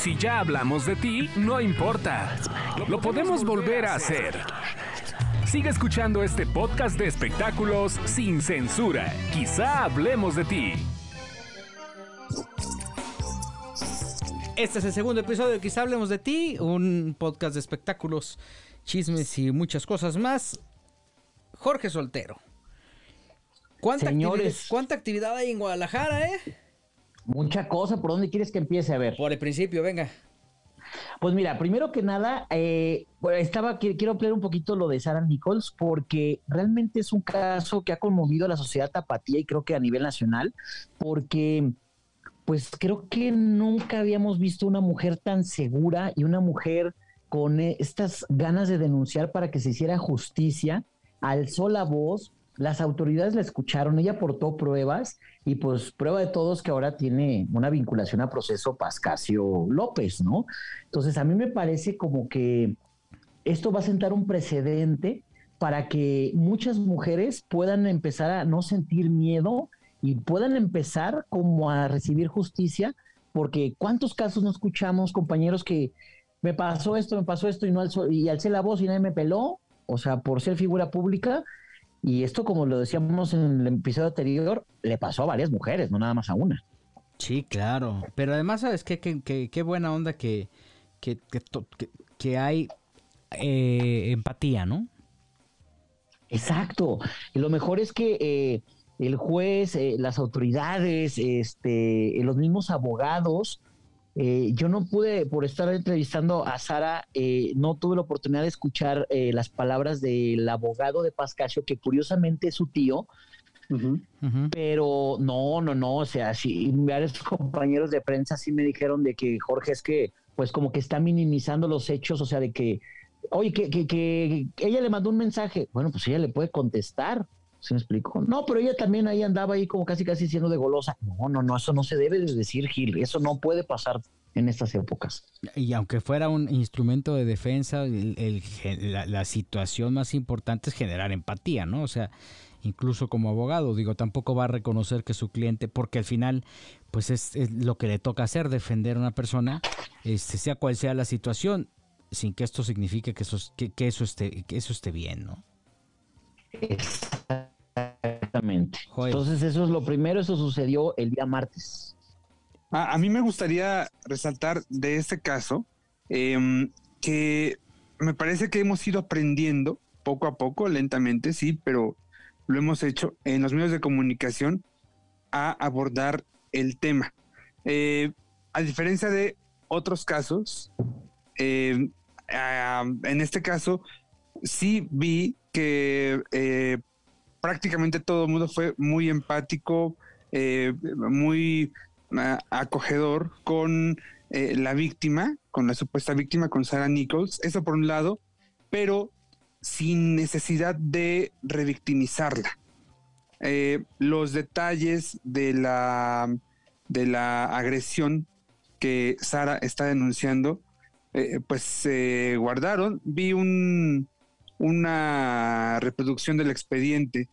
Si ya hablamos de ti, no importa. Lo podemos volver a hacer. Sigue escuchando este podcast de espectáculos sin censura. Quizá hablemos de ti. Este es el segundo episodio de Quizá hablemos de ti, un podcast de espectáculos, chismes y muchas cosas más. Jorge Soltero. ¿Cuánta, Señores. Actividad, ¿Cuánta actividad hay en Guadalajara, eh? Mucha cosa, ¿por dónde quieres que empiece? A ver. Por el principio, venga. Pues mira, primero que nada, eh, estaba quiero hablar un poquito lo de Sarah Nichols porque realmente es un caso que ha conmovido a la sociedad tapatía y creo que a nivel nacional, porque pues creo que nunca habíamos visto una mujer tan segura y una mujer con eh, estas ganas de denunciar para que se hiciera justicia, alzó la voz, las autoridades la escucharon, ella aportó pruebas y pues prueba de todos que ahora tiene una vinculación a proceso Pascasio López, ¿no? Entonces a mí me parece como que esto va a sentar un precedente para que muchas mujeres puedan empezar a no sentir miedo y puedan empezar como a recibir justicia, porque cuántos casos no escuchamos, compañeros, que me pasó esto, me pasó esto y no alzó, y alcé la voz y nadie me peló, o sea, por ser figura pública, y esto, como lo decíamos en el episodio anterior, le pasó a varias mujeres, no nada más a una. Sí, claro. Pero además, ¿sabes qué? Qué, buena onda que, que, que, que hay eh, empatía, ¿no? Exacto. Y lo mejor es que eh, el juez, eh, las autoridades, este, los mismos abogados, eh, yo no pude, por estar entrevistando a Sara, eh, no tuve la oportunidad de escuchar eh, las palabras del abogado de Pascasio, que curiosamente es su tío, pero no, no, no, o sea, sí, varios compañeros de prensa sí me dijeron de que Jorge es que, pues como que está minimizando los hechos, o sea, de que, oye, que, que, que ella le mandó un mensaje, bueno, pues ella le puede contestar, ¿Se me explicó? No, pero ella también ahí andaba ahí como casi casi siendo de golosa. No, no, no, eso no se debe de decir, Gil. Eso no puede pasar en estas épocas. Y aunque fuera un instrumento de defensa, el, la, situación más importante es generar empatía, ¿no? O sea, incluso como abogado, digo, tampoco va a reconocer que su cliente, porque al final, pues es, es lo que le toca hacer, defender a una persona, este, sea cual sea la situación, sin que esto signifique que eso, que, que eso, esté, que eso esté bien, ¿no? Exactamente. Joder. Entonces eso es lo primero, eso sucedió el día martes. A, a mí me gustaría resaltar de este caso eh, que me parece que hemos ido aprendiendo poco a poco, lentamente, sí, pero lo hemos hecho en los medios de comunicación a abordar el tema. Eh, a diferencia de otros casos, eh, a, en este caso sí vi que eh, prácticamente todo el mundo fue muy empático, eh, muy uh, acogedor con eh, la víctima, con la supuesta víctima, con Sarah Nichols. Eso por un lado, pero sin necesidad de revictimizarla. Los detalles de la, de la agresión que Sara está denunciando, pues se guardaron. Vi un, una reproducción del expediente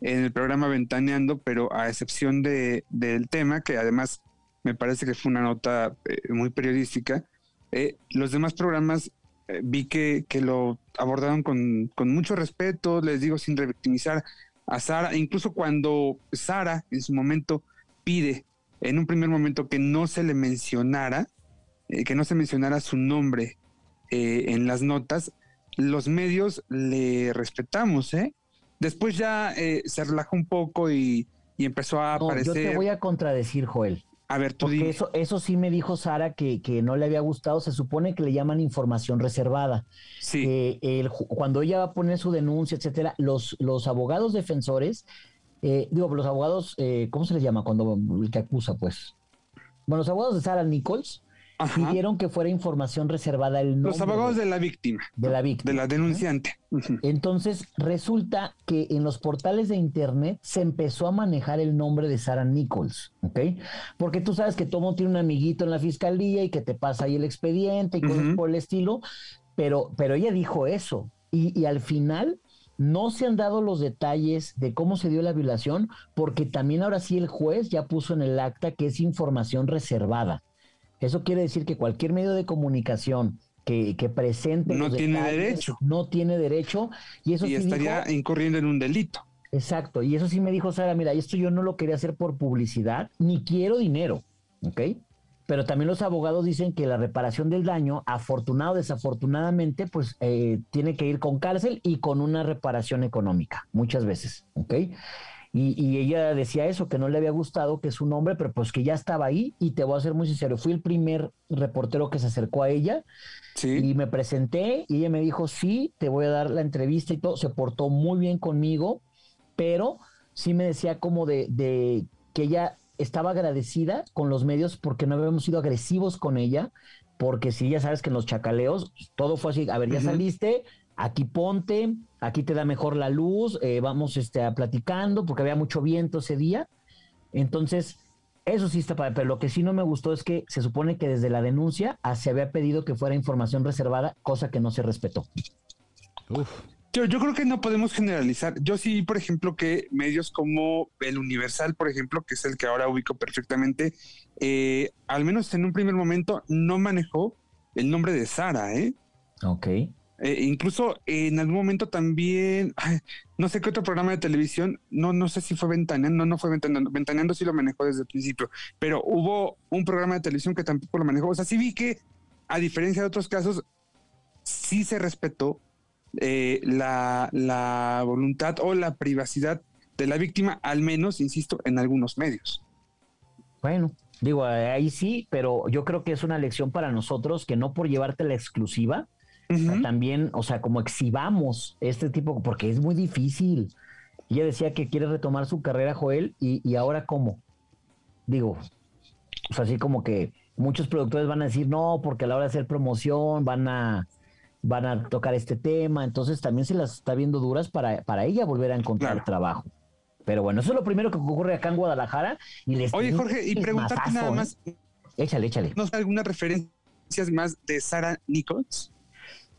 en el programa Ventaneando, pero a excepción de, del tema, que además me parece que fue una nota eh, muy periodística, eh, los demás programas eh, vi que, que, lo abordaron con, con, mucho respeto, les digo, sin revictimizar a Sara, incluso cuando Sara en su momento pide en un primer momento que no se le mencionara, que no se mencionara su nombre en las notas, los medios le respetamos, ¿eh? Después ya eh, se relajó un poco y, y empezó a no, aparecer. Yo te voy a contradecir, Joel. A ver, tú Porque eso, eso sí me dijo Sara que, que, no le había gustado. Se supone que le llaman información reservada. Sí. Eh, el, cuando ella va a poner su denuncia, etcétera, los, los abogados defensores, eh, digo, los abogados, eh, ¿cómo se les llama cuando el que acusa, pues? Bueno, los abogados de Sara Nichols Ajá. pidieron que fuera información reservada el nombre. Los abogados de, la víctima. De la víctima. De la denunciante. Uh -huh. Entonces, resulta que en los portales de internet se empezó a manejar el nombre de Sarah Nichols, ¿ok? Porque tú sabes que todo mundo tiene un amiguito en la fiscalía y que te pasa ahí el expediente y uh -huh. cosas por el estilo, pero, pero ella dijo eso. Y, y al final no se han dado los detalles de cómo se dio la violación, porque también ahora sí el juez ya puso en el acta que es información reservada. Eso quiere decir que cualquier medio de comunicación que, que presente... No tiene derecho. No tiene derecho. Y eso y estaría incurriendo en un delito. Exacto. Y eso sí me dijo Sara, mira, esto yo no lo quería hacer por publicidad, ni quiero dinero, ¿ok? Pero también los abogados dicen que la reparación del daño, afortunado o desafortunadamente, pues eh, tiene que ir con cárcel y con una reparación económica, muchas veces, ¿ok? Y, ella decía eso, que no le había gustado, que es un hombre, pero pues que ya estaba ahí. Y te voy a ser muy sincero, fui el primer reportero que se acercó a ella y me presenté y ella me dijo, sí, te voy a dar la entrevista y todo. Se portó muy bien conmigo, pero sí me decía como de, de que ella estaba agradecida con los medios porque no habíamos sido agresivos con ella, porque si ya sabes que en los chacaleos todo fue así, a ver, ya saliste, aquí ponte, aquí te da mejor la luz, eh, vamos este, a platicando, porque había mucho viento ese día. Entonces, eso sí está padre, pero lo que sí no me gustó es que se supone que desde la denuncia se había pedido que fuera información reservada, cosa que no se respetó. Uf. Yo, yo creo que no podemos generalizar. Yo sí, por ejemplo, que medios como el Universal, por ejemplo, que es el que ahora ubico perfectamente, eh, al menos en un primer momento no manejó el nombre de Sara, ¿eh? Ok. Eh, incluso en algún momento también, no sé qué otro programa de televisión, no, no sé si fue Ventaneando, no, fue Ventaneando, Ventaneando sí lo manejó desde el principio, pero hubo un programa de televisión que tampoco lo manejó. O sea, sí vi que, a diferencia de otros casos, sí se respetó eh, la, la voluntad o la privacidad de la víctima, al menos, insisto, en algunos medios. Bueno, digo, ahí sí, pero yo creo que es una lección para nosotros que no por llevarte la exclusiva, también, o sea, como exhibamos este tipo, porque es muy difícil. Ella decía que quiere retomar su carrera, Joel, y, y ahora cómo. Digo, o sea, así como que muchos productores van a decir, no, porque a la hora de hacer promoción van a, van a tocar este tema, entonces también se las está viendo duras para, para ella volver a encontrar trabajo. Pero bueno, eso es lo primero que ocurre acá en Guadalajara. Y les Oye, Jorge, y preguntarte nada ¿eh? más. Échale, échale. ¿No algunas referencias más de Sara Nichols?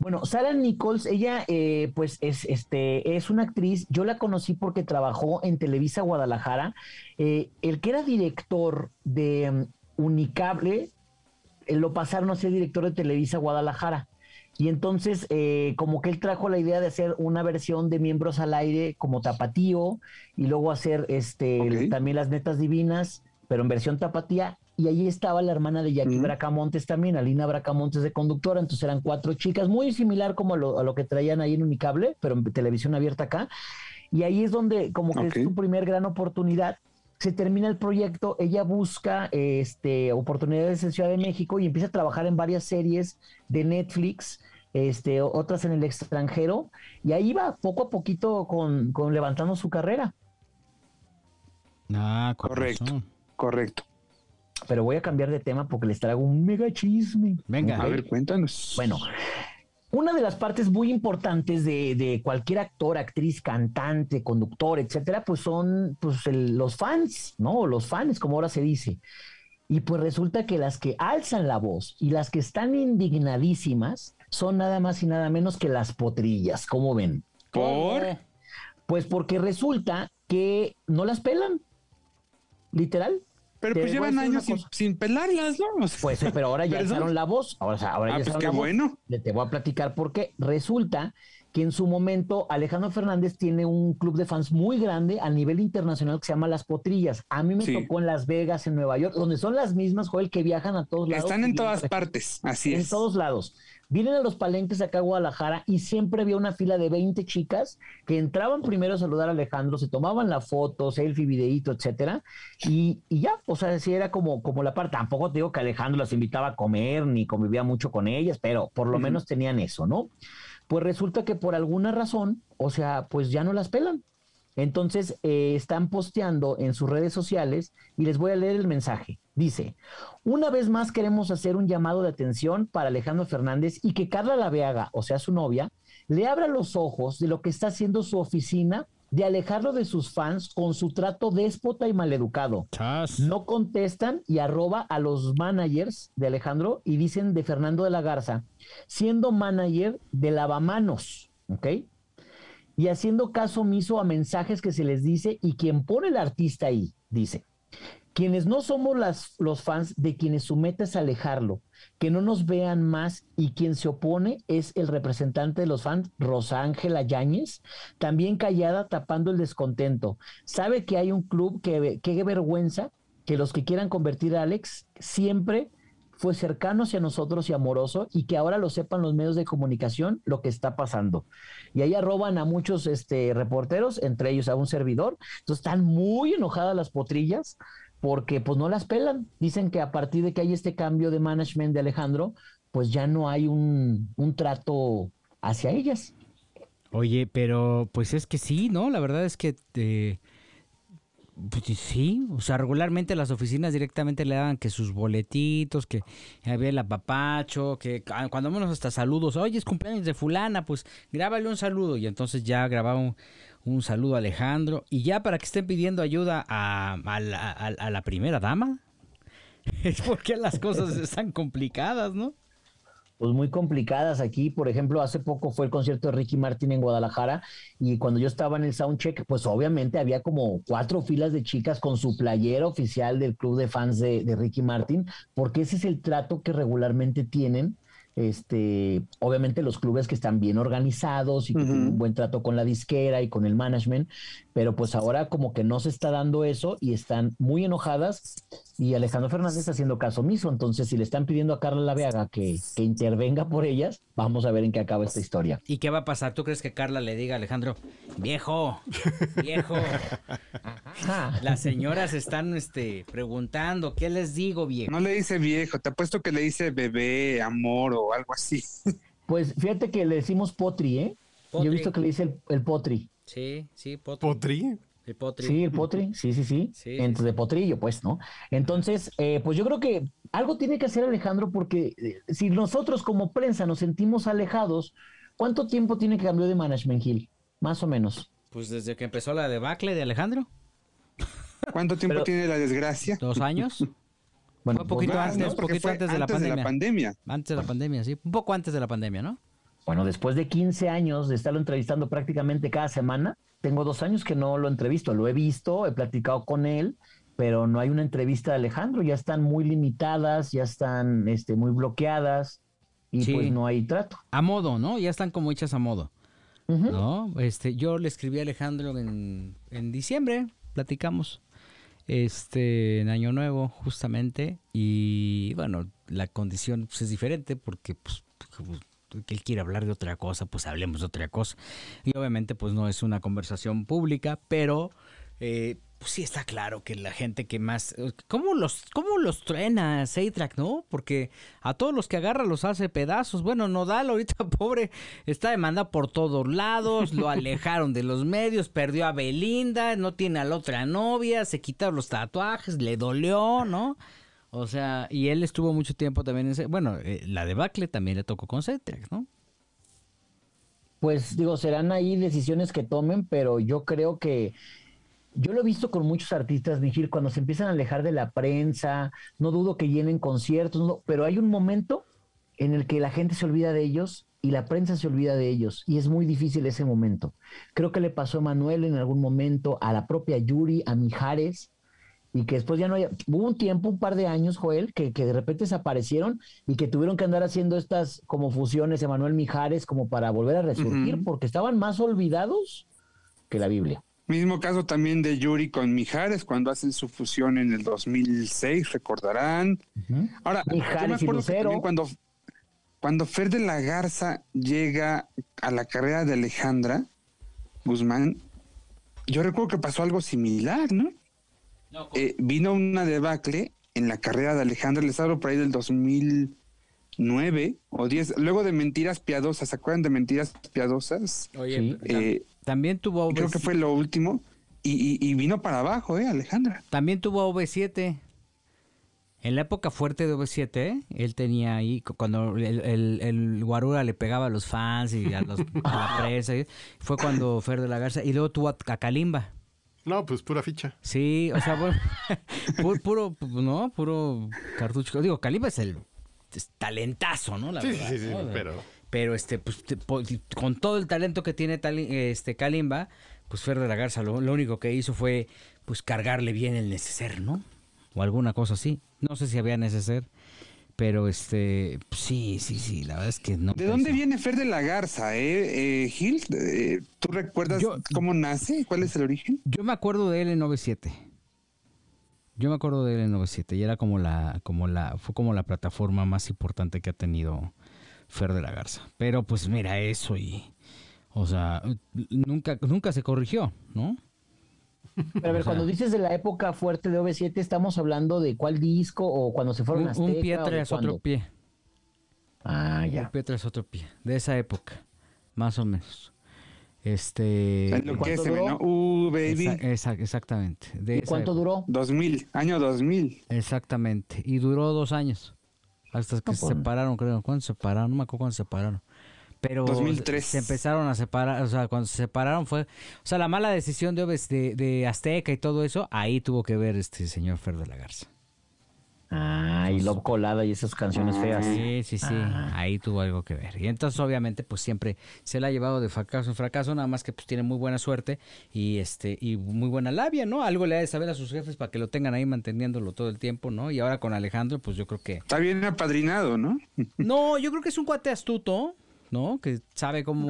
Bueno, Sarah Nichols, ella eh, pues es, este, es una actriz, yo la conocí porque trabajó en Televisa Guadalajara. Eh, el que era director de um, Unicable, eh, lo pasaron a ser director de Televisa Guadalajara. Y entonces, como que él trajo la idea de hacer una versión de miembros al aire como tapatío y luego hacer este también las netas divinas, pero en versión tapatía y allí estaba la hermana de Jackie Bracamontes también, Alina Bracamontes de conductora, entonces eran cuatro chicas, muy similar como a lo, que traían ahí en Unicable, pero en televisión abierta acá, y ahí es donde como que es su primer gran oportunidad, se termina el proyecto, ella busca este, oportunidades en Ciudad de México y empieza a trabajar en varias series de Netflix, este, otras en el extranjero, y ahí va poco a poquito con, con levantando su carrera. Ah, correcto, correcto pero voy a cambiar de tema porque les traigo un mega chisme. Venga, a ver, cuéntanos. Bueno, una de las partes muy importantes de, cualquier actor, actriz, cantante, conductor, etcétera, pues son pues, los fans, ¿no? Los fans, como ahora se dice. Y pues resulta que las que alzan la voz y las que están indignadísimas son nada más y nada menos que las potrillas, ¿cómo ven? ¿Por? Pues porque resulta que no las pelan, literal. Pero pues llevan años sin, pelarlas, ¿no? pues, pero ahora ya alzaron la voz. Ahora, ahora ah, ya pues qué bueno. Te voy a platicar por qué. Resulta que en su momento Alejandro Fernández tiene un club de fans muy grande a nivel internacional que se llama Las Potrillas. A mí me tocó en Las Vegas, en Nueva York, donde son las mismas, Joel, que viajan a todos lados. Están en todas partes, así es. En todos lados. Vienen a los palenques acá a Guadalajara y siempre había una fila de 20 chicas que entraban primero a saludar a Alejandro, se tomaban la foto, selfie, videíto, etcétera, y, y ya, o sea, sí era como, como la parte. Tampoco te digo que Alejandro las invitaba a comer ni convivía mucho con ellas, pero por lo menos tenían eso, ¿no? Pues resulta que por alguna razón, o sea, pues ya no las pelan. Entonces eh, están posteando en sus redes sociales y les voy a leer el mensaje. Dice, una vez más queremos hacer un llamado de atención para Alejandro Fernández y que Carla Laveaga, o sea, su novia, le abra los ojos de lo que está haciendo su oficina de alejarlo de sus fans con su trato déspota y maleducado. No contestan y arroba a los managers de Alejandro y dicen de Fernando de la Garza, siendo manager de lavamanos, ¿ok? Y haciendo caso omiso a mensajes que se les dice y quien pone el artista ahí, dice, quienes no somos las, los fans de quienes su meta es alejarlo, que no nos vean más y quien se opone es el representante de los fans, Rosa Ángela Yáñez, también callada tapando el descontento. Sabe que hay un club que, qué vergüenza que los que quieran convertir a Alex siempre fue cercano hacia nosotros y amoroso y que ahora lo sepan los medios de comunicación lo que está pasando. Y ahí arroban a muchos este, reporteros, entre ellos a un servidor. Entonces están muy enojadas las potrillas porque pues no las pelan. Dicen que a partir de que hay este cambio de management de Alejandro, pues ya no hay un, un trato hacia ellas. Oye, pero pues es que sí, ¿no? La verdad es que eh, pues sí, o sea, regularmente las oficinas directamente le daban que sus boletitos, que había el apapacho, que cuando menos hasta saludos, oye, es cumpleaños de fulana, pues grábale un saludo. Y entonces ya grababa un, un saludo a Alejandro. Y ya para que estén pidiendo ayuda a, a, la, primera dama. Es porque las cosas están complicadas, ¿no? Pues muy complicadas aquí. Por ejemplo, hace poco fue el concierto de Ricky Martin en Guadalajara y cuando yo estaba en el soundcheck, pues obviamente había como cuatro filas de chicas con su playera oficial del club de fans de, de Ricky Martin, porque ese es el trato que regularmente tienen este, obviamente los clubes que están bien organizados y que tienen un buen trato con la disquera y con el management, pero pues ahora como que no se está dando eso y están muy enojadas y Alejandro Fernández está haciendo caso omiso, entonces si le están pidiendo a Carla Laveaga que, que intervenga por ellas, vamos a ver en qué acaba esta historia. ¿Y qué va a pasar? ¿Tú crees que Carla le diga a Alejandro, viejo, viejo? Las señoras están este, preguntando, ¿qué les digo, viejo? No le dice viejo, te apuesto que le dice bebé, amor o algo así. Pues fíjate que le decimos potri, ¿eh? Yo he visto que le dice el, potri. Sí, sí, potri. ¿Potri? El potri. Sí, el potri, sí, sí, sí. sí Entonces, de potrillo, pues, ¿no? Entonces, eh, pues yo creo que algo tiene que hacer Alejandro porque eh, si nosotros como prensa nos sentimos alejados, ¿cuánto tiempo tiene que cambiar de management, Gil? Más o menos. Pues desde que empezó la debacle de Alejandro. ¿Cuánto tiempo tiene la desgracia? ¿Dos años? Bueno, un poquito antes, poquito antes, de, la pandemia. Antes de la pandemia, sí. Un poco antes de la pandemia, ¿no? Bueno, después de 15 años de estarlo entrevistando prácticamente cada semana, tengo dos años que no lo entrevisto. Lo he visto, he platicado con él, pero no hay una entrevista de Alejandro. Ya están muy limitadas, ya están este, muy bloqueadas y pues no hay trato. A modo, ¿no? Ya están como hechas a modo. ¿No? Este, yo le escribí a Alejandro en, en diciembre, platicamos este en Año Nuevo justamente y bueno la condición pues, es diferente porque pues, pues que él quiere hablar de otra cosa pues hablemos de otra cosa y obviamente pues no es una conversación pública pero eh, pues sí está claro que la gente que más... ¿Cómo los, cómo los truena Seitrack, no? Porque a todos los que agarra los hace pedazos. Bueno, Nodal ahorita, pobre, está demanda por todos lados, lo alejaron de los medios, perdió a Belinda, no tiene a la otra novia, se quitaron los tatuajes, le dolió, ¿no? O sea, y él estuvo mucho tiempo también en... Bueno, eh, la debacle también le tocó con Seitrack, ¿no? Pues digo, serán ahí decisiones que tomen, pero yo creo que yo lo he visto con muchos artistas, Vigil, cuando se empiezan a alejar de la prensa, no dudo que llenen conciertos, pero hay un momento en el que la gente se olvida de ellos y la prensa se olvida de ellos y es muy difícil ese momento. Creo que le pasó a Manuel en algún momento, a la propia Yuri, a Mijares, y que después ya no hay... Hubo un tiempo, un par de años, Joel, que, que de repente desaparecieron y que tuvieron que andar haciendo estas como fusiones, Emanuel Mijares, como para volver a resurgir, porque estaban más olvidados que la Biblia. Mismo caso también de Yuri con Mijares, cuando hacen su fusión en el 2006, recordarán. Ahora, yo me acuerdo que cuando, cuando Fer de la Garza llega a la carrera de Alejandra Guzmán, yo recuerdo que pasó algo similar, ¿no? Eh, vino una debacle en la carrera de Alejandra, les hablo por ahí del 2009 o 10, luego de Mentiras Piadosas, ¿se acuerdan de Mentiras Piadosas? Oye, eh, también tuvo Creo que fue lo último. Y, vino para abajo, ¿eh, Alejandra? También tuvo OV7. En la época fuerte de OV7, ¿eh? él tenía ahí, cuando el, el, Guarura le pegaba a los fans y a, los, la prensa, fue cuando Fer de la Garza, y luego tuvo a, Kalimba. No, pues pura ficha. Sí, o sea, bueno, puro, no, puro cartucho. Digo, Kalimba es el talentazo, ¿no? sí, sí, sí, pero pero este pues con todo el talento que tiene este Kalimba pues Fer de la Garza lo, único que hizo fue pues cargarle bien el neceser no o alguna cosa así. No sé si había neceser, pero este, sí, sí, sí, la verdad es que no. ¿De dónde viene Fer de la Garza, eh, eh Gil? Eh, ¿Tú recuerdas cómo nace? ¿Cuál es el origen? Yo me acuerdo de él en 97. Yo me acuerdo de él en 97 y era como la, como la, fue como la plataforma más importante que ha tenido Fer de la Garza. Pero pues mira eso y, o sea, nunca, nunca se corrigió, ¿no? Pero a ver, cuando dices de la época fuerte de OV7, ¿estamos hablando de cuál disco o cuando se fueron a Un pie tras otro pie. Ah, ya. Un pie tras otro pie. De esa época, más o menos. Este. Lo que se ¿no? Uh, baby. exactamente. De ¿Y cuánto duró? 2000, año 2000. Exactamente. Y duró dos años. Hasta que se separaron, creo. ¿Cuándo se separaron? No me acuerdo cuándo se separaron pero 2003. se empezaron a separar, o sea, cuando se separaron fue, o sea, la mala decisión de, de, de Azteca y todo eso, ahí tuvo que ver este señor Fer de la Garza. Ah, y Love Colada y esas canciones feas. Sí, sí, sí, ah. ahí tuvo algo que ver. Y entonces obviamente pues siempre se la ha llevado de fracaso en fracaso, nada más que pues tiene muy buena suerte y este y muy buena labia, ¿no? Algo le ha de saber a sus jefes para que lo tengan ahí manteniéndolo todo el tiempo, ¿no? Y ahora con Alejandro pues yo creo que... Está bien apadrinado, ¿no? No, yo creo que es un cuate astuto, ¿no? Que sabe cómo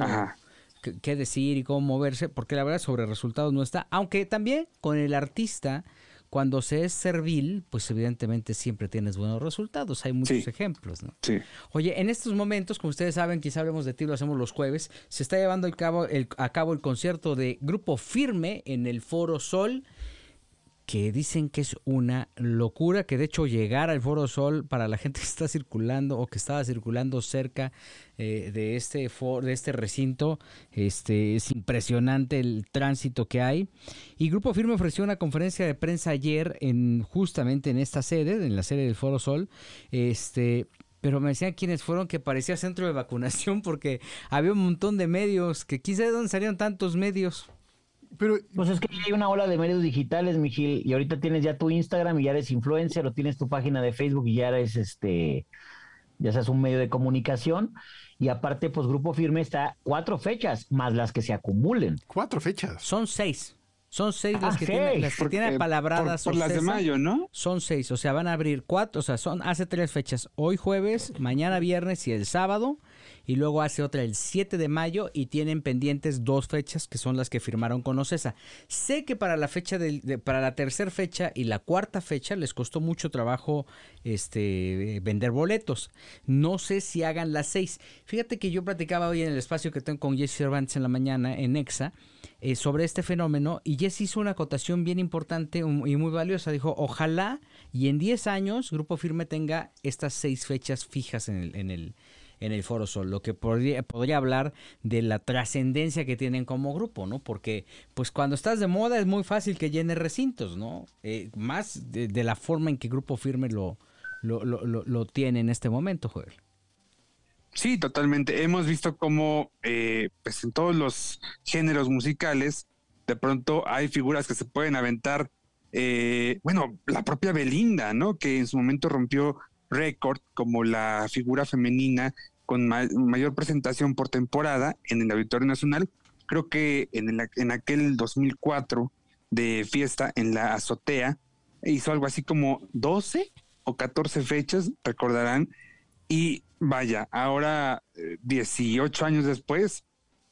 qué decir y cómo moverse, porque la verdad sobre resultados no está, aunque también con el artista cuando se es servil, pues evidentemente siempre tienes buenos resultados. Hay muchos ejemplos, ¿no? Sí. Oye, en estos momentos, como ustedes saben, quizá hablemos de ti, lo hacemos los jueves, se está llevando cabo, el, a cabo el concierto de Grupo Firme en el Foro Sol que dicen que es una locura, que de hecho llegar al Foro Sol para la gente que está circulando o que estaba circulando cerca eh, de, este de este recinto, este, es impresionante el tránsito que hay. Y Grupo Firme ofreció una conferencia de prensa ayer en justamente en esta sede, en la sede del Foro Sol, este, pero me decían quienes fueron que parecía centro de vacunación porque había un montón de medios, que quizá de dónde salieron tantos medios. Pero, pues es que hay una ola de medios digitales, Mijil, y ahorita tienes ya tu Instagram y ya eres influencer, o tienes tu página de Facebook y ya eres este, ya seas un medio de comunicación. Y aparte, pues Grupo Firme está cuatro fechas, más las que se acumulen. Cuatro fechas. Son seis. Son seis las ah, que, tienen, las que tienen palabradas. Por, las de mayo, ¿no? Son seis, o sea, van a abrir cuatro, o sea, son hace tres fechas. Hoy jueves, mañana viernes y el sábado y luego hace otra el 7 de mayo y tienen pendientes dos fechas que son las que firmaron con Ocesa. Sé que para la fecha de, para la tercera fecha y la cuarta fecha les costó mucho trabajo este vender boletos. No sé si hagan las seis. Fíjate que yo platicaba hoy en el espacio que tengo con Jesse Cervantes en la mañana en Exa eh, sobre este fenómeno y Jesse hizo una acotación bien importante y muy valiosa. Dijo, ojalá y en 10 años Grupo Firme tenga estas seis fechas fijas en el, en el en el Foro Sol, lo que podría, podría hablar de la trascendencia que tienen como grupo, ¿no? Porque pues cuando estás de moda es muy fácil que llene recintos, ¿no? Eh, más de, la forma en que Grupo Firme lo, lo, lo, lo, tiene en este momento, Joel. Sí, totalmente. Hemos visto cómo eh, pues en todos los géneros musicales de pronto hay figuras que se pueden aventar. Eh, bueno, la propia Belinda, ¿no? Que en su momento rompió récord como la figura femenina con mayor presentación por temporada en el Auditorio Nacional. Creo que en, en aquel 2004 de fiesta en la azotea hizo algo así como 12 o 14 fechas, recordarán. Y vaya, ahora 18 eh, años después,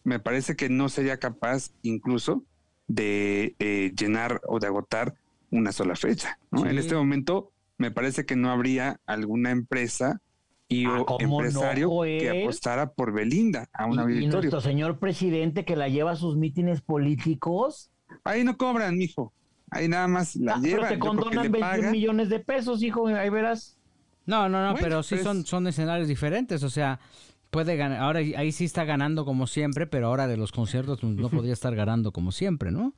me parece que no sería capaz incluso de eh, llenar o de agotar una sola fecha. En este momento me parece que no habría alguna empresa y ah, empresario que apostara por Belinda a un auditorio. Y nuestro señor presidente que la lleva a sus mítines políticos. Ahí no cobran, mijo. Ahí nada más la ah, llevan. Pero te condonan 21 millones de pesos, hijo, ahí verás. No, no, no, pero sí pues son, son escenarios diferentes, o sea, puede ganar, ahora ahí sí está ganando como siempre, pero ahora de los conciertos pues, no podría estar ganando como siempre, ¿no?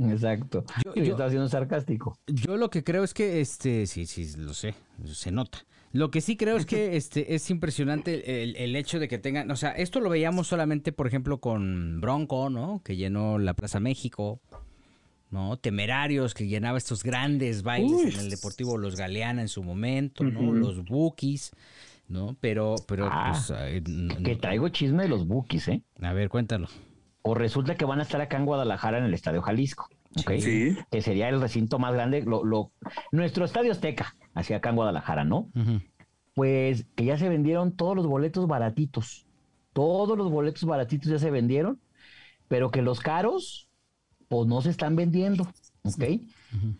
Exacto. Yo, yo está haciendo sarcástico. Yo lo que creo es que, este, sí, sí, lo sé, se nota. Lo que sí creo es que este es impresionante el, el, hecho de que tengan, o sea, esto lo veíamos solamente, por ejemplo, con Bronco, ¿no? Que llenó la Plaza México, ¿no? Temerarios, que llenaba estos grandes bailes en el Deportivo Los Galeana en su momento, ¿no? Los Bookies. ¿No? Pero, pero, ah, pues, que traigo chisme de los Bookies, ¿eh? A ver, cuéntalo. O resulta que van a estar acá en Guadalajara en el Estadio Jalisco. ¿ok? Sí. Que sería el recinto más grande, lo, lo- nuestro estadio Azteca, hacia acá en Guadalajara, ¿no? Pues que ya se vendieron todos los boletos baratitos. Todos los boletos baratitos ya se vendieron, pero que los caros, pues no se están vendiendo, ¿ok?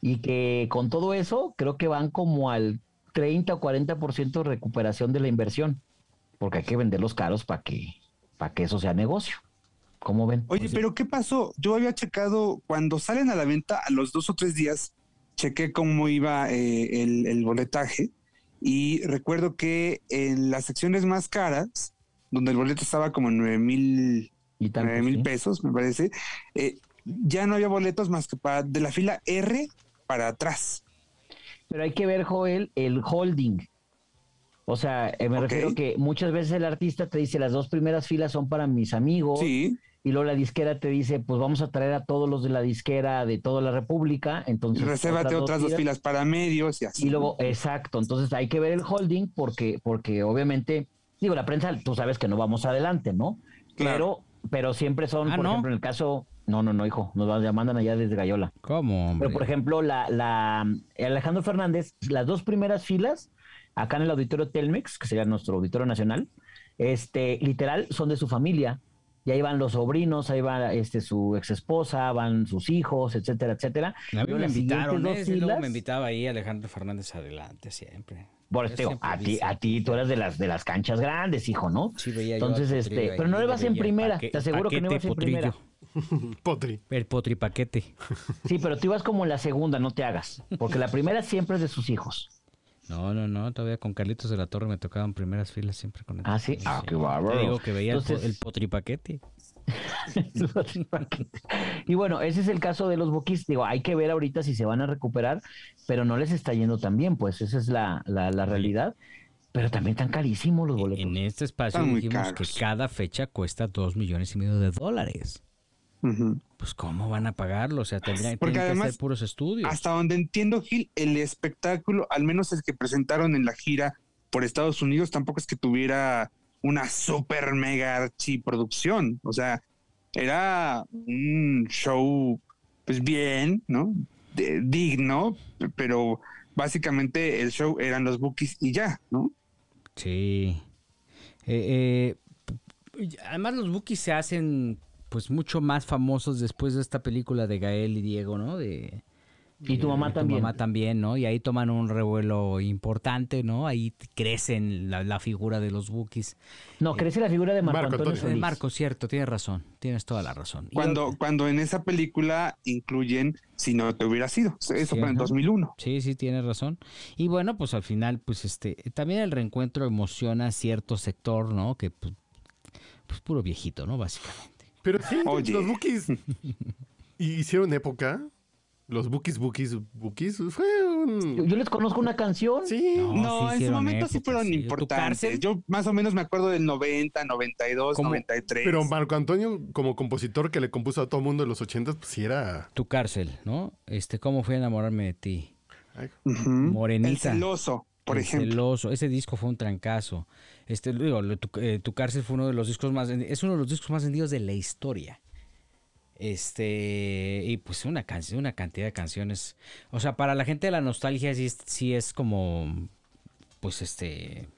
Y que con todo eso, creo que van como al 30 o 40% de recuperación de la inversión, porque hay que vender los caros para que, para que eso sea negocio. ¿Cómo ven? Oye, pero ¿qué pasó? Yo había checado cuando salen a la venta a los dos o tres días, chequé cómo iba eh, el, el boletaje y recuerdo que en las secciones más caras, donde el boleto estaba como en nueve mil Y tanto, nueve mil ¿sí? pesos, me parece, eh, ya no había boletos más que para de la fila R para atrás. Pero hay que ver, Joel, el holding. O sea, eh, me Ok. refiero que muchas veces el artista te dice las dos primeras filas son para mis amigos. Sí, Y luego la disquera te dice, pues vamos a traer a todos los de la disquera de toda la República. Entonces, resérvate otras dos filas para medios y así. Y luego, exacto, entonces hay que ver el holding porque, porque obviamente, digo, la prensa, tú sabes que no vamos adelante, ¿no? Claro. Pero, pero siempre son, Ah, por ¿no? ejemplo, en el caso, no, no, no, hijo, nos van- mandan allá desde Gallola. ¿Cómo, hombre? Pero, por ejemplo, la, la Alejandro Fernández, las dos primeras filas, acá en el auditorio Telmex, que sería nuestro auditorio nacional, este, literal, son de su familia. Y ahí van los sobrinos, ahí va este, su ex esposa, van sus hijos, etcétera, etcétera. A mí me invitaron, ¿eh? dos Sí, luego filas- me invitaba ahí Alejandro Fernández adelante siempre. Por Yo eso te digo, siempre a ti, a ti tú eres de las de las canchas grandes, hijo, ¿no? Sí, veía yo Entonces, al este, pero no le vas en primera, te aseguro que no ibas en primera. Potri. El potripaquete. Sí, pero tú ibas como en la segunda, no te hagas, porque la primera siempre es de sus hijos. No, no, no, todavía con Carlitos de la Torre me tocaban primeras filas siempre con él. Ah, sí, ah, qué bárbaro. Te digo que veía el po- Entonces- el potripaquete. y bueno, ese es el caso de los bookies. Digo, hay que ver ahorita si se van a recuperar, pero no les está yendo tan bien, pues esa es la, la, la realidad. Pero también están carísimos los boletos. En este espacio dijimos caros. que cada fecha cuesta dos millones y medio de dólares. Pues ¿cómo van a pagarlo? O sea, tendrían Porque tienen que hacer puros estudios. Hasta donde entiendo, Gil, el espectáculo, al menos el que presentaron en la gira por Estados Unidos, tampoco es que tuviera una super mega archiproducción. O sea, era un show, pues bien, ¿no? De- digno, pero básicamente el show eran los bookies y ya, ¿no? Sí. Eh, eh, además los bookies se hacen pues mucho más famosos después de esta película de Gael y Diego, ¿no? De, Y tu de- mamá también. mamá también, ¿no? Y ahí toman un revuelo importante, ¿no? Ahí crecen la, la figura de los bookies. No, crece la figura de Marco, Marco Antonio, Antonio. Eh, Solís. Marco, cierto, tienes razón, tienes toda la razón. Cuando, yo- cuando en esa película incluyen Si no te hubiera sido. Eso Sí, fue en ajá. 2001. Sí, sí, tienes razón. Y bueno, pues al final, pues este, también el reencuentro emociona a cierto sector, ¿no? Que pues, pues puro viejito, ¿no? Básicamente. Pero sí, Oye. los bookies hicieron época. Los bookies, bookies, bookies. Fue Yo, un. yo les conozco una canción. Sí. No, No, sí en su momento sí fueron sí. ¿Tu importantes. cárcel? Yo más o menos me acuerdo del 90, 92, ¿Cómo? 93. Pero Marco Antonio, como compositor que le compuso a todo el mundo en los 80, pues sí era. Tu cárcel, ¿no? Este, ¿cómo fue enamorarme de ti? Ujú. Morenita. El celoso, por El ejemplo. Celoso. Ese disco fue un trancazo. Este, digo, tu, eh, Tu cárcel fue uno de los discos más, es uno de los discos más vendidos de la historia. Este, y pues una canción, una cantidad de canciones. O sea, para la gente de la nostalgia sí sí es como, pues este,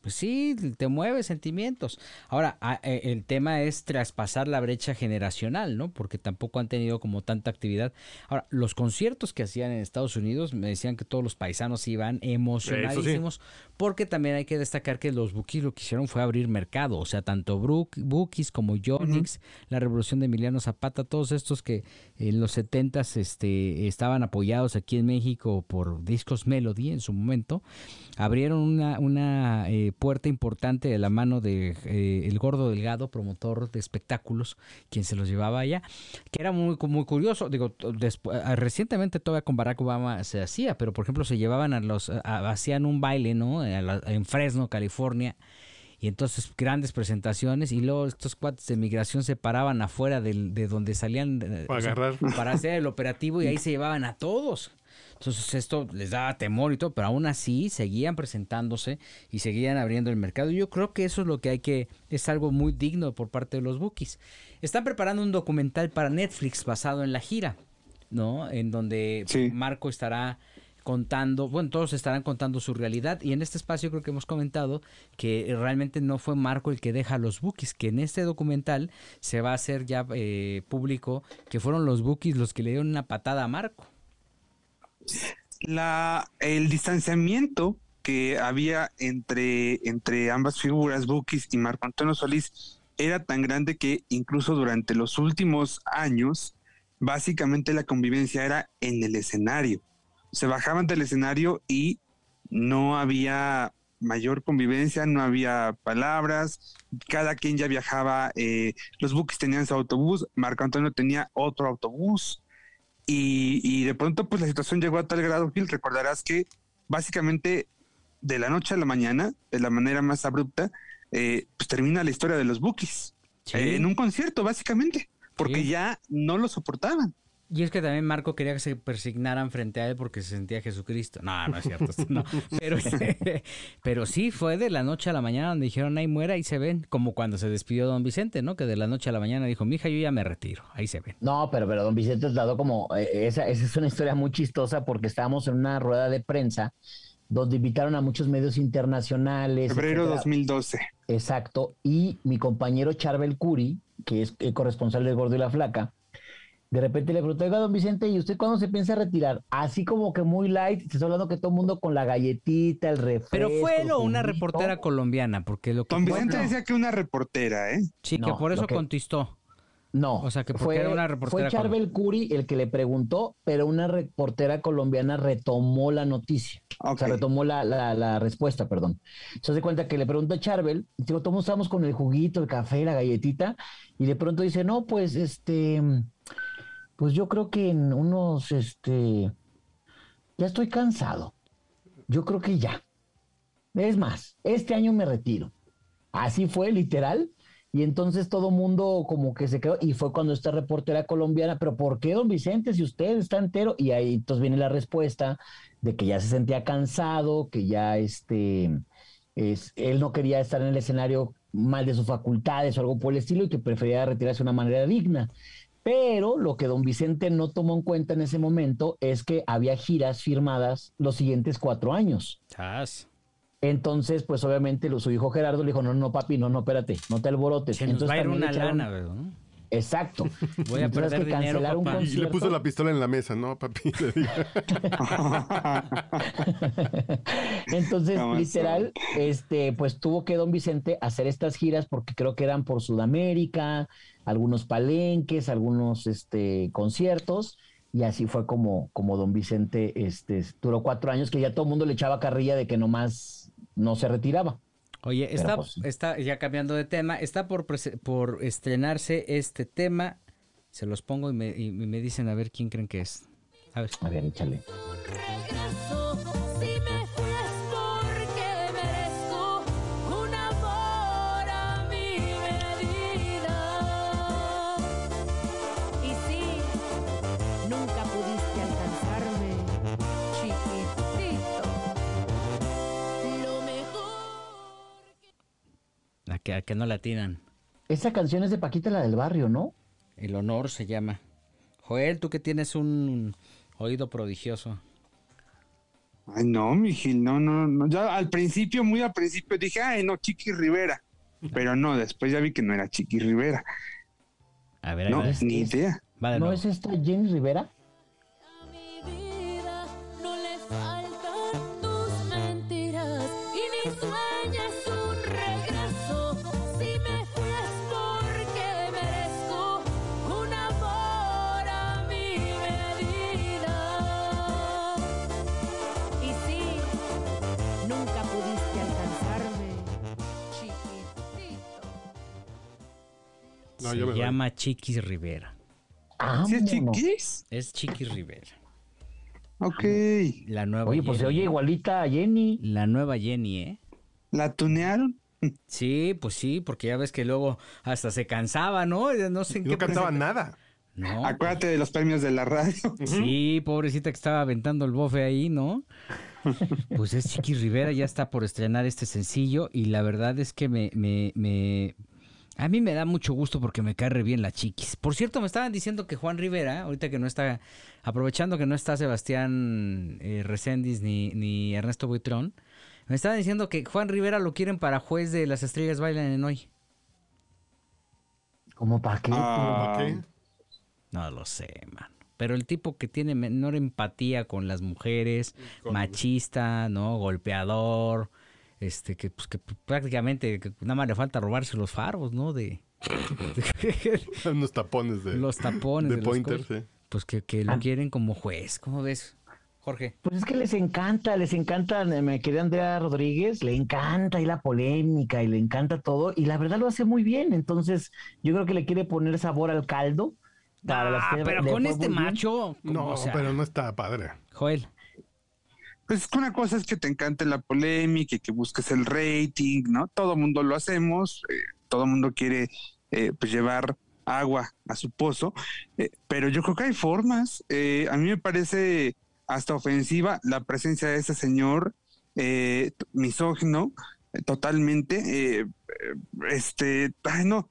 pues sí, te mueve sentimientos. Ahora, a- eh, el tema es traspasar la brecha generacional, ¿no? Porque tampoco han tenido como tanta actividad. Ahora, los conciertos que hacían en Estados Unidos me decían que todos los paisanos iban emocionadísimos, porque también hay que destacar que los Bookies lo que hicieron fue abrir mercado, o sea, tanto Bookies como Yonix, la revolución de Emiliano Zapata, todos estos que en los 70s este, estaban apoyados aquí en México por Discos Melody en su momento, abrieron una, una eh, puerta importante de la mano de eh, el gordo delgado, promotor de espectáculos, quien se los llevaba allá, que era muy, muy curioso. Digo, ah, recientemente todavía con Barack Obama se hacía, pero por ejemplo se llevaban a los, a- hacían un baile, ¿no? La- en Fresno, California. Y entonces grandes presentaciones y luego estos cuates de migración se paraban afuera del- de donde salían eh, Para o sea, agarrar. para hacer el operativo y ahí se llevaban a todos. Entonces esto les daba temor y todo, pero aún así seguían presentándose y seguían abriendo el mercado. Yo creo que eso es lo que hay que, es algo muy digno por parte de los bookies. Están preparando un documental para Netflix basado en la gira. ¿no? En donde Sí. Marco estará contando, bueno, todos estarán contando su realidad y en este espacio creo que hemos comentado que realmente no fue Marco el que deja a los bookies, que en este documental se va a hacer ya eh, público que fueron los bookies los que le dieron una patada a Marco. La, el distanciamiento que había entre, entre ambas figuras, Bukis y Marco Antonio Solís, era tan grande que incluso durante los últimos años, básicamente la convivencia era en el escenario. Se bajaban del escenario y no había mayor convivencia, no había palabras, cada quien ya viajaba, eh, los Bukis tenían su autobús, Marco Antonio tenía otro autobús, y, y de pronto pues la situación llegó a tal grado, Gil, recordarás que básicamente de la noche a la mañana, de la manera más abrupta, eh, pues termina la historia de los Bookies. Sí. Eh, en un concierto, básicamente, porque Sí. ya no lo soportaban. Y es que también Marco quería que se persignaran frente a él porque se sentía Jesucristo. No, no es cierto. no. Pero, pero sí, fue de la noche a la mañana donde dijeron, ahí muera, ahí se ven. Como cuando se despidió don Vicente, ¿no? Que de la noche a la mañana dijo, mija, yo ya me retiro. Ahí se ven. No, pero, pero don Vicente dado como, eh, esa, esa es una historia muy chistosa porque estábamos en una rueda de prensa donde invitaron a muchos medios internacionales. Febrero etcétera. 2012. Exacto. Y mi compañero Charbel Curi, que es el corresponsal del Gordo y la Flaca, de repente le preguntó, oiga, don Vicente, ¿y usted cuándo se piensa retirar? Así como que muy light, te estoy hablando que todo el mundo con la galletita, el refresco. Pero fue lo una reportera colombiana, porque lo que... Don Vicente Bueno. decía que una reportera, ¿eh? Sí, que No, por eso que- contestó. No, O sea, que porque fue, era una reportera fue Charbel Curi el que le preguntó, pero una reportera colombiana retomó la noticia. O sea, retomó la, la, la respuesta, perdón. Se hace cuenta que le pregunta a Charbel, digo, todos estamos con el juguito, el café, la galletita, y de pronto dice, no, pues, este, pues yo creo que en unos, este, ya estoy cansado. Yo creo que ya. Es más, este año me retiro. Así fue, literal. Y entonces todo mundo como que se quedó, y fue cuando esta reportera colombiana, pero ¿por qué, don Vicente, si usted está entero? Y ahí entonces viene la respuesta de que ya se sentía cansado, que ya este, es, él no quería estar en el escenario mal de sus facultades o algo por el estilo y que prefería retirarse de una manera digna. Pero lo que don Vicente no tomó en cuenta en ese momento es que había giras firmadas los siguientes cuatro años. Chas. Entonces, pues obviamente su hijo Gerardo le dijo, no, no, papi, no, no, espérate, no te alborotes. Se nos Entonces, va a ir una echaron- lana, ¿verdad? ¿no? Exacto. Voy a perder que dinero, cancelar un papá. Y le concierto- puso la pistola en la mesa, ¿no, papi? Le. Entonces, Jamás literal, este, pues tuvo que don Vicente hacer estas giras porque creo que eran por Sudamérica, algunos palenques, algunos este, conciertos, y así fue como, como don Vicente este, duró cuatro años, que ya todo el mundo le echaba carrilla de que nomás no se retiraba. Oye, está, pues, está ya cambiando de tema, está por, por estrenarse este tema. Se los pongo y me, y me dicen a ver quién creen que es. A ver. A ver, échale. Que, a que no la tiran. Esa canción es de Paquita la del barrio, ¿no? El honor se llama. Joel, tú que tienes un oído prodigioso. Ay, no, mi Gil, no, no, no. Ya al principio, muy al principio dije, ay, no, Chiqui Rivera. Pero no, después ya vi que no era Chiqui Rivera. A ver, No, ni idea. Va ¿No nuevo. es esta Jenny Rivera? No, se doy. llama Chiquis Rivera. Ah, ¿Sí es. Chiquis? Es Chiquis Rivera. Ok. La nueva Oye, pues se oye igualita a Jenny. La nueva Jenny, ¿eh? ¿La tunearon? Sí, pues sí, porque ya ves que luego hasta se cansaba, ¿no? No sé en Y qué no cantaba presenta- nada. No. Acuérdate de los premios de la radio. Sí, pobrecita que estaba aventando el bofe ahí, ¿no? Pues es Chiqui Rivera, ya está por estrenar este sencillo y la verdad es que me, me, me- A mí me da mucho gusto porque me cae re bien la chiquis. Por cierto, me estaban diciendo que Juan Rivera, ahorita que no está, aprovechando que no está Sebastián eh, Reséndiz ni, ni Ernesto Buitrón, me estaban diciendo que Juan Rivera lo quieren para juez de Las Estrellas Bailan en Hoy. ¿Cómo para qué? Ah, ¿Para qué? No lo sé, mano. Pero el tipo que tiene menor empatía con las mujeres, Con- machista, ¿no? Golpeador, este, que, pues, que prácticamente que nada más le falta robarse los faros, ¿no? De, de- Unos tapones de, los tapones de de, los pointer, sí. Pues que, que lo Ah. quieren como juez. ¿Cómo ves, Jorge? Pues es que les encanta, les encanta, me quería Andrea Rodríguez, le encanta y la polémica y le encanta todo y la verdad lo hace muy bien, entonces yo creo que le quiere poner sabor al caldo. para las Ah, que pero con este macho. como, No, o sea, pero no está padre. Joel. Pues una cosa es que te encante la polémica y que busques el rating, ¿no? Todo mundo lo hacemos, eh, todo mundo quiere eh, pues llevar agua a su pozo, eh, pero yo creo que hay formas. Eh, a mí me parece hasta ofensiva la presencia de ese señor misógino, totalmente. este, ay, no,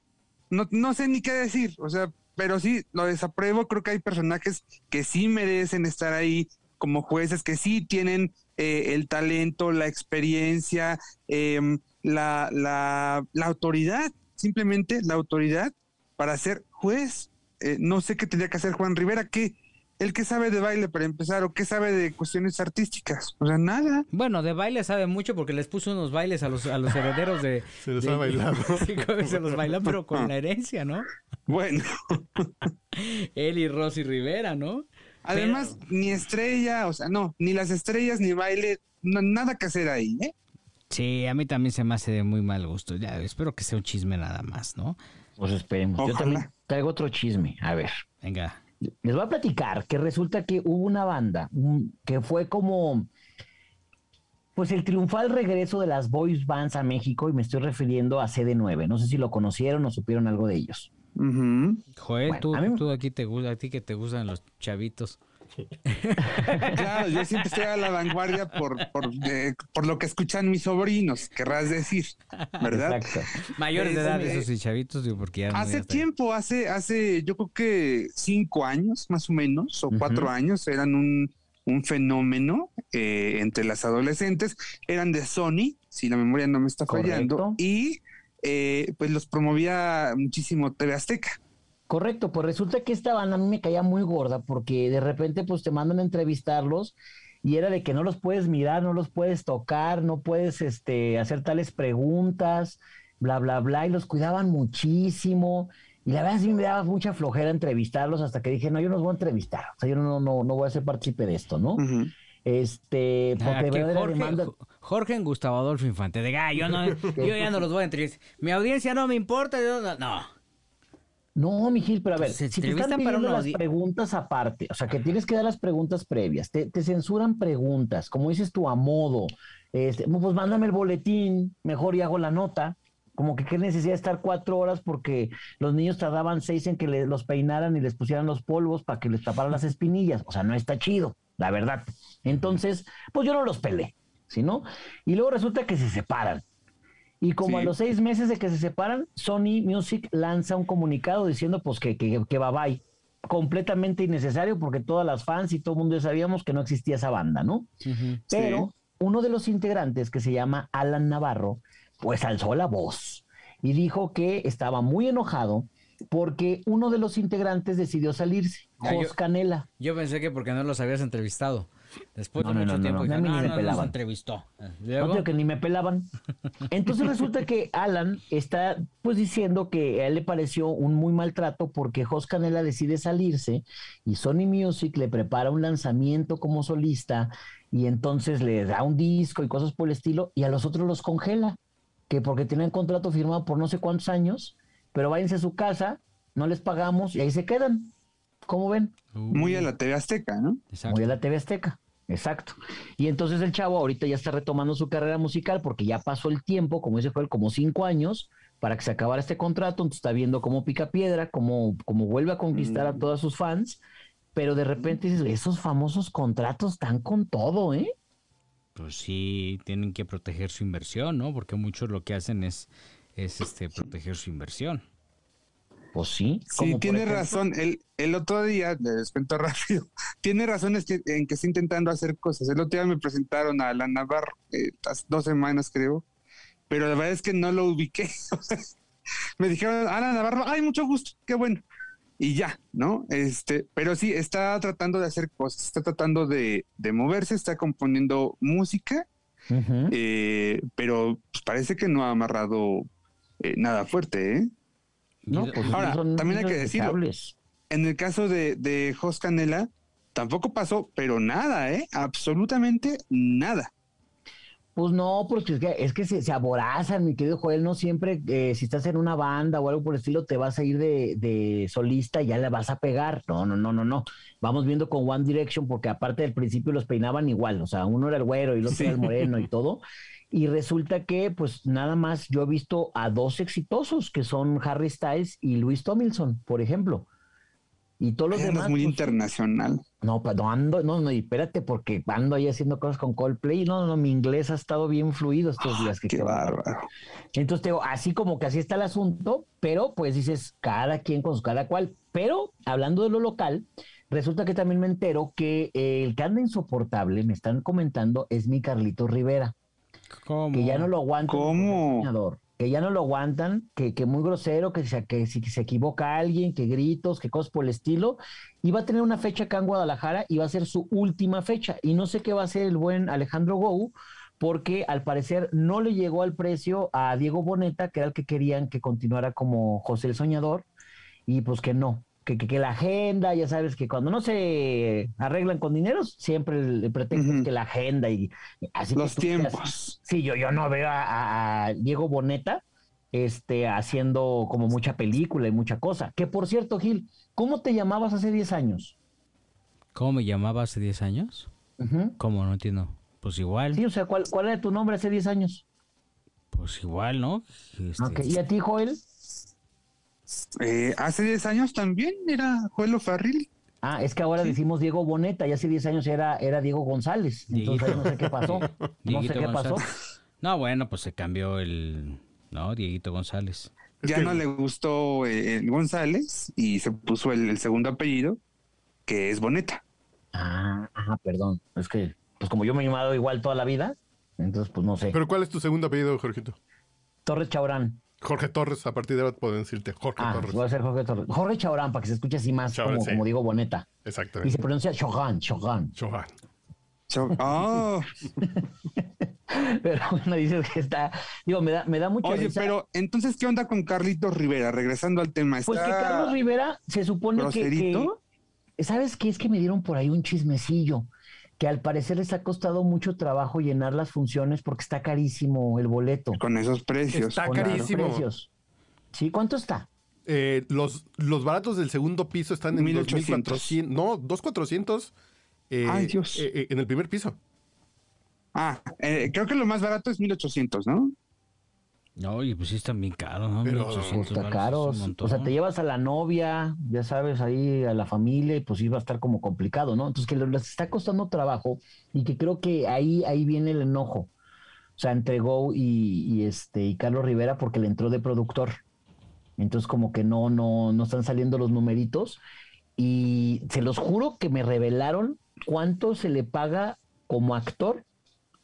no, no sé ni qué decir, o sea, pero sí lo desapruebo. Creo que hay personajes que sí merecen estar ahí como jueces, que sí tienen eh, el talento, la experiencia, em, la, la, la autoridad, simplemente la autoridad para ser juez. Eh, no sé qué tendría que hacer Juan Rivera, que el que sabe de baile para empezar o qué sabe de cuestiones artísticas, o sea, nada. Bueno, de baile sabe mucho porque les puso unos bailes a los, a los herederos de... Se los de- ha bailado. Sí, se los baila, pero con la herencia, ¿no? Bueno, Él y Rosy Rivera, ¿no? Además ni estrella, o sea, no, ni las estrellas ni baile, no- nada que hacer ahí, ¿eh? Sí, a mí también se me hace de muy mal gusto. Ya, espero que sea un chisme nada más, ¿no? Pues esperemos. Yo también traigo otro chisme. A ver, Venga. les voy a platicar que resulta que hubo una banda un- que fue como, pues el triunfal regreso de las boys bands a México y me estoy refiriendo a CD9. No sé si lo conocieron o supieron algo de ellos. Joel, Bueno, tú, a mí- tú aquí te gusta, a ti que te gustan los chavitos. Claro, yo siempre estoy a la vanguardia por, por, de- por lo que escuchan mis sobrinos, querrás decir, ¿verdad? Exacto. Mayores de edad, esos y chavitos, digo, porque ya... Hace tiempo, hace, hace, yo creo que cinco años más o menos, o cuatro años, eran un, un fenómeno eh, entre las adolescentes. Eran de Sony, si la memoria no me está fallando, Correcto. y eh, pues los promovía muchísimo TV Azteca. Correcto, pues resulta que esta banda a mí me caía muy gorda porque de repente pues te mandan a entrevistarlos y era de que no los puedes mirar, no los puedes tocar, no puedes este, hacer tales preguntas, bla, bla, bla, y los cuidaban muchísimo. Y la verdad sí me daba mucha flojera entrevistarlos hasta que dije, no, yo no los voy a entrevistar, o sea, yo no, no, no voy a ser partícipe de esto, ¿no? Este, porque Ah, de que Jorge, demanda... Jo- Jorge en Gustavo Adolfo Infante. De "Ah, yo, no, yo ya no los voy a entrevistar. Mi audiencia no me importa. yo no. no. No, Mijil, pero a ver, Se si te están para pidiendo una las preguntas aparte, o sea, que tienes que dar las preguntas previas, te, te censuran preguntas, como dices tú, a modo, este, pues mándame el boletín, mejor y hago la nota, como que qué necesidad de estar cuatro horas porque los niños tardaban seis en que le- los peinaran y les pusieran los polvos para que les taparan las espinillas, o sea, no está chido, la verdad. Entonces, pues yo no los pelé, ¿sí no? Y luego resulta que se separan. Y como Sí. a los seis meses de que se separan, Sony Music lanza un comunicado diciendo pues que, que, que bye bye. Completamente innecesario porque todas las fans y todo el mundo ya sabíamos que no existía esa banda, ¿no? Pero uno de los integrantes que se llama Alan Navarro, pues alzó la voz y dijo que estaba muy enojado porque uno de los integrantes decidió salirse, Ah, Jos Canela. Yo pensé que porque no los habías entrevistado. Después No, de no, mucho no, no, tiempo, no, dije, a mí no, ni me no, nos pelaban. entrevistó. No digo que ni me pelaban. Entonces resulta que Alan está pues diciendo que a él le pareció un muy maltrato porque Jos Canela decide salirse y Sony Music le prepara un lanzamiento como solista y entonces le da un disco y cosas por el estilo y a los otros los congela, que porque tienen contrato firmado por no sé cuántos años, pero váyanse a su casa, no les pagamos y ahí se quedan. ¿Cómo ven? Muy a la TV Azteca, ¿no? Exacto. Muy a la TV Azteca. Exacto. Y entonces el chavo ahorita ya está retomando su carrera musical porque ya pasó el tiempo, como dice Joel, como cinco años para que se acabara este contrato. Entonces está viendo cómo pica piedra, cómo, cómo vuelve a conquistar a todos sus fans. Pero de repente dices, esos famosos contratos están con todo, ¿eh? Pues sí, tienen que proteger su inversión, ¿no? Porque muchos lo que hacen es es este proteger su inversión. Pues sí. Sí, tiene ejemplo- razón. El, el otro día, les cuento rápido, tiene razón es que, en que está intentando hacer cosas. El otro día me presentaron a Alan Navarro, eh, hace dos semanas creo, pero la verdad es que no lo ubiqué. me dijeron, Alan Navarro, ay, mucho gusto, qué bueno. Y ya, ¿no? Este, pero sí, está tratando de hacer cosas, está tratando de, de moverse, está componiendo música, eh, pero pues, parece que no ha amarrado eh, nada fuerte, ¿eh? No, pues Ahora, son también hay que decirlo. En el caso de, de Jos Canela, tampoco pasó, pero nada, ¿eh? Absolutamente nada. Pues no, porque es que, es que se, se aborazan, mi querido Joel, no siempre, eh, si estás en una banda o algo por el estilo, te vas a ir de, de solista y ya le vas a pegar. No, no, no, no, no. Vamos viendo con One Direction, porque aparte del principio los peinaban igual, o sea, uno era el güero y el otro Sí. era el moreno y todo. Y resulta que, pues nada más, yo he visto a dos exitosos, que son Harry Styles y Luis Tomlinson, por ejemplo. Y todos los Ay, demás. muy pues, internacional. no, pues no ando, no, no, y espérate, porque ando ahí haciendo cosas con Coldplay. No, no, no, mi inglés ha estado bien fluido estos días. que Qué qué bárbaro. Entonces, te digo, así como que así está el asunto, pero pues dices, cada quien con su cada cual. Pero hablando de lo local, resulta que también me entero que eh, el que anda insoportable, me están comentando, es mi Carlito Rivera, ¿Cómo? que ya no lo aguantan. ¿Cómo? Que ya no lo aguantan, que, que muy grosero, que, se- que si se equivoca alguien, que gritos, que cosas por el estilo. Y va a tener una fecha acá en Guadalajara y va a ser su última fecha. Y no sé qué va a hacer el buen Alejandro Gou, porque al parecer no le llegó al precio a Diego Boneta, que era el que querían que continuara como José el Soñador, y pues que no. Que, que, que la agenda, ya sabes que cuando no se arreglan con dineros, siempre el, el pretexto Ujú. es que la agenda y así Los tiempos. Sí, yo, yo no veo a, Diego Boneta este, haciendo como mucha película y mucha cosa. Que por cierto, Gil, ¿cómo te llamabas hace 10 años? ¿Cómo me llamaba hace 10 años? ¿Cómo? No entiendo. Pues igual. Sí, o sea, ¿cuál, ¿cuál era tu nombre hace 10 años? Pues igual, ¿no? Este, Ok, ¿Y a ti, Joel? Eh, hace 10 años también era Juelo Farril. Ah, es que ahora decimos Diego Boneta y hace 10 años era, era Diego González. Entonces ahí no sé qué pasó. No sé qué pasó. No, bueno, pues se cambió el... No, Dieguito González. Ya no le gustó eh, el González y se puso el, el segundo apellido, que es Boneta. Ah, ajá, perdón. Es que, pues como yo me he llamado igual toda la vida, entonces pues no sé. Pero ¿cuál es tu segundo apellido, Jorgito? Torres Chaurán. Jorge Torres, a partir de ahora pueden decirte Jorge Ah, Torres. voy a ser Jorge Torres. Jorge Chaurán, para que se escuche así más Chaurán, como, sí. como digo Boneta. Y se Exactamente. pronuncia Chaurán, Chaurán. Johan. So- oh, Pero bueno, dices que está. Digo, me da, me da mucha oye, risa. pero entonces, ¿qué onda con Carlitos Rivera? Regresando al tema. Pues que ¿está Carlos Rivera se supone que, que- ¿Sabes qué? Es que me dieron por ahí un chismecillo. Que al parecer les ha costado mucho trabajo llenar las funciones porque está carísimo el boleto. Con esos precios. Está con los carísimo. precios. ¿Sí? ¿Cuánto está? Eh, los, los baratos del segundo piso están en 1800. 2400. No, 2400. eh, Ay, Dios. eh, eh, en el primer piso. Ah, eh, creo que lo más barato es 1800, ¿no? No, oye, pues sí están bien caros, ¿no? Pero- 1800 Pues está caros. O sea, te llevas a la novia, ya sabes, ahí a la familia, y pues iba a estar como complicado, ¿no? Entonces que les está costando trabajo y que creo que ahí, ahí viene el enojo. O sea, entre Go y, y este y Carlos Rivera porque le entró de productor. Entonces, como que no, no, no están saliendo los numeritos. Y se los juro que me revelaron cuánto se le paga como actor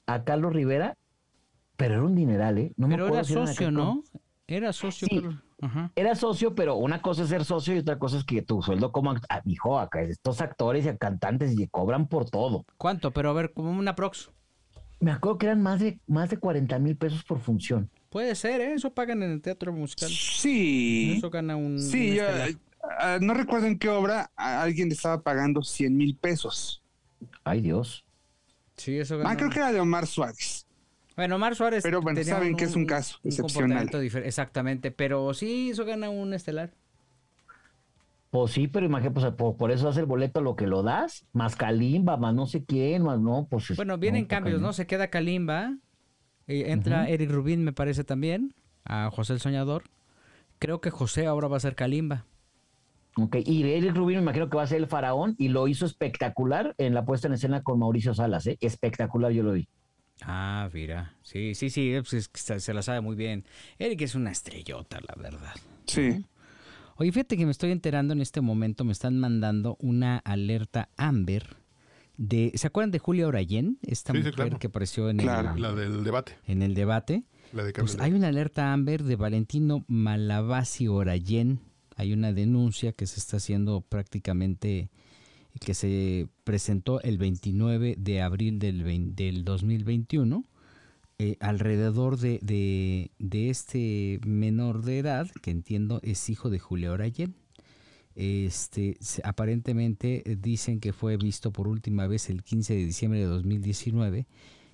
a Carlos Rivera, pero era un dineral, ¿eh? No me Pero acuerdo era socio, ¿no? Era socio. Sí. Ajá. era socio, pero una cosa es ser socio y otra cosa es que tu sueldo como act- ah, hijo, acá estos actores y cantantes y cobran por todo. ¿Cuánto? Pero a ver, como una prox. Me acuerdo que eran más de más de 40 mil pesos por función. Puede ser, ¿eh? Eso pagan en el teatro musical. Sí. Eso gana un. Sí, un yo, estelar. ah, no recuerdo en qué obra alguien le estaba pagando 100 mil pesos. Ay, Dios. Sí, eso gana. Ah, creo que era de Omar Suárez. Bueno, Mar Suárez. Pero bueno, tenía saben que es un caso excepcional. Exactamente, pero sí, eso gana un estelar. Pues sí, pero imagínate, pues, por, por eso hace el boleto lo que lo das, más Kalimba, más no sé quién, más no, pues. es- Bueno, vienen no, cambios. ¿no? Se queda Kalimba. eh, entra Ujú. Eric Rubín, me parece también. A José el Soñador. Creo que José ahora va a ser Kalimba. Ok, y Eric Rubin me imagino que va a ser el faraón y lo hizo espectacular en la puesta en escena con Mauricio Salas, ¿eh? Espectacular, yo lo vi. Ah, mira. Sí, sí, sí, pues es que se la sabe muy bien. Eric es una estrellota, la verdad. Sí. Oye, fíjate que me estoy enterando en este momento, me están mandando una alerta Amber de... ¿Se acuerdan de Julia Orayén? Esta Sí, sí, mujer claro. que apareció en, Claro. el, La del debate. en el debate. La de Pues hay una alerta Amber de Valentino Malavasi Orayén. Hay una denuncia que se está haciendo prácticamente, que se presentó el 29 de abril del, vein- del 2021, eh, alrededor de, de- de este menor de edad, que entiendo es hijo de Julia Orayén. Este, aparentemente eh, dicen que fue visto por última vez el 15 de diciembre de 2019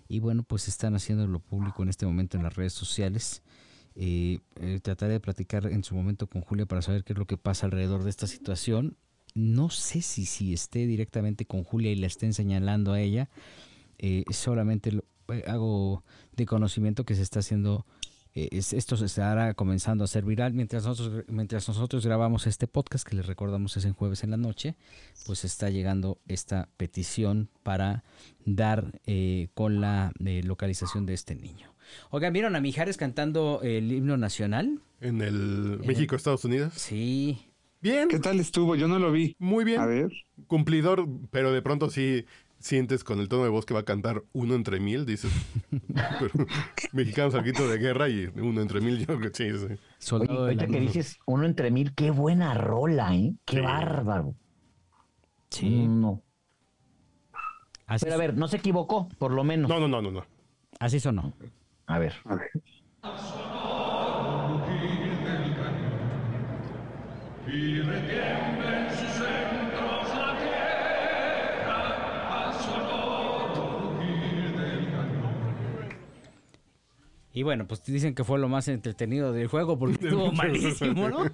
y bueno, pues están haciéndolo público en este momento en las redes sociales. Eh, eh, trataré de platicar en su momento con Julia para saber qué es lo que pasa alrededor de esta situación. No sé si, si esté directamente con Julia y la estén señalando a ella. Eh, solamente lo- eh, hago de conocimiento que se está haciendo, eh, es- esto se estará comenzando a ser viral mientras nosotros, mientras nosotros grabamos este podcast, que les recordamos es en jueves en la noche, pues está llegando esta petición para dar eh, con la localización de este niño. Oigan, ¿vieron a Mijares cantando el himno nacional? En el México, Estados Unidos. Sí. Bien. ¿Qué tal estuvo? Yo no lo vi. Muy bien. A ver. Cumplidor, pero de pronto sí sientes con el tono de voz que va a cantar uno entre mil, dices. pero, mexicanos al grito de guerra y uno entre mil, yo creo que sí, sí. Oye, Soldado ahorita que Luz. dices uno entre mil, qué buena rola, ¿eh? Qué Sí. bárbaro. Sí. No. Así, Pero a ver, no se equivocó, por lo menos. No, no, no, no, no. así sonó. A ver. A ver. Y bueno, pues dicen que fue lo más entretenido del juego porque estuvo malísimo, ¿no?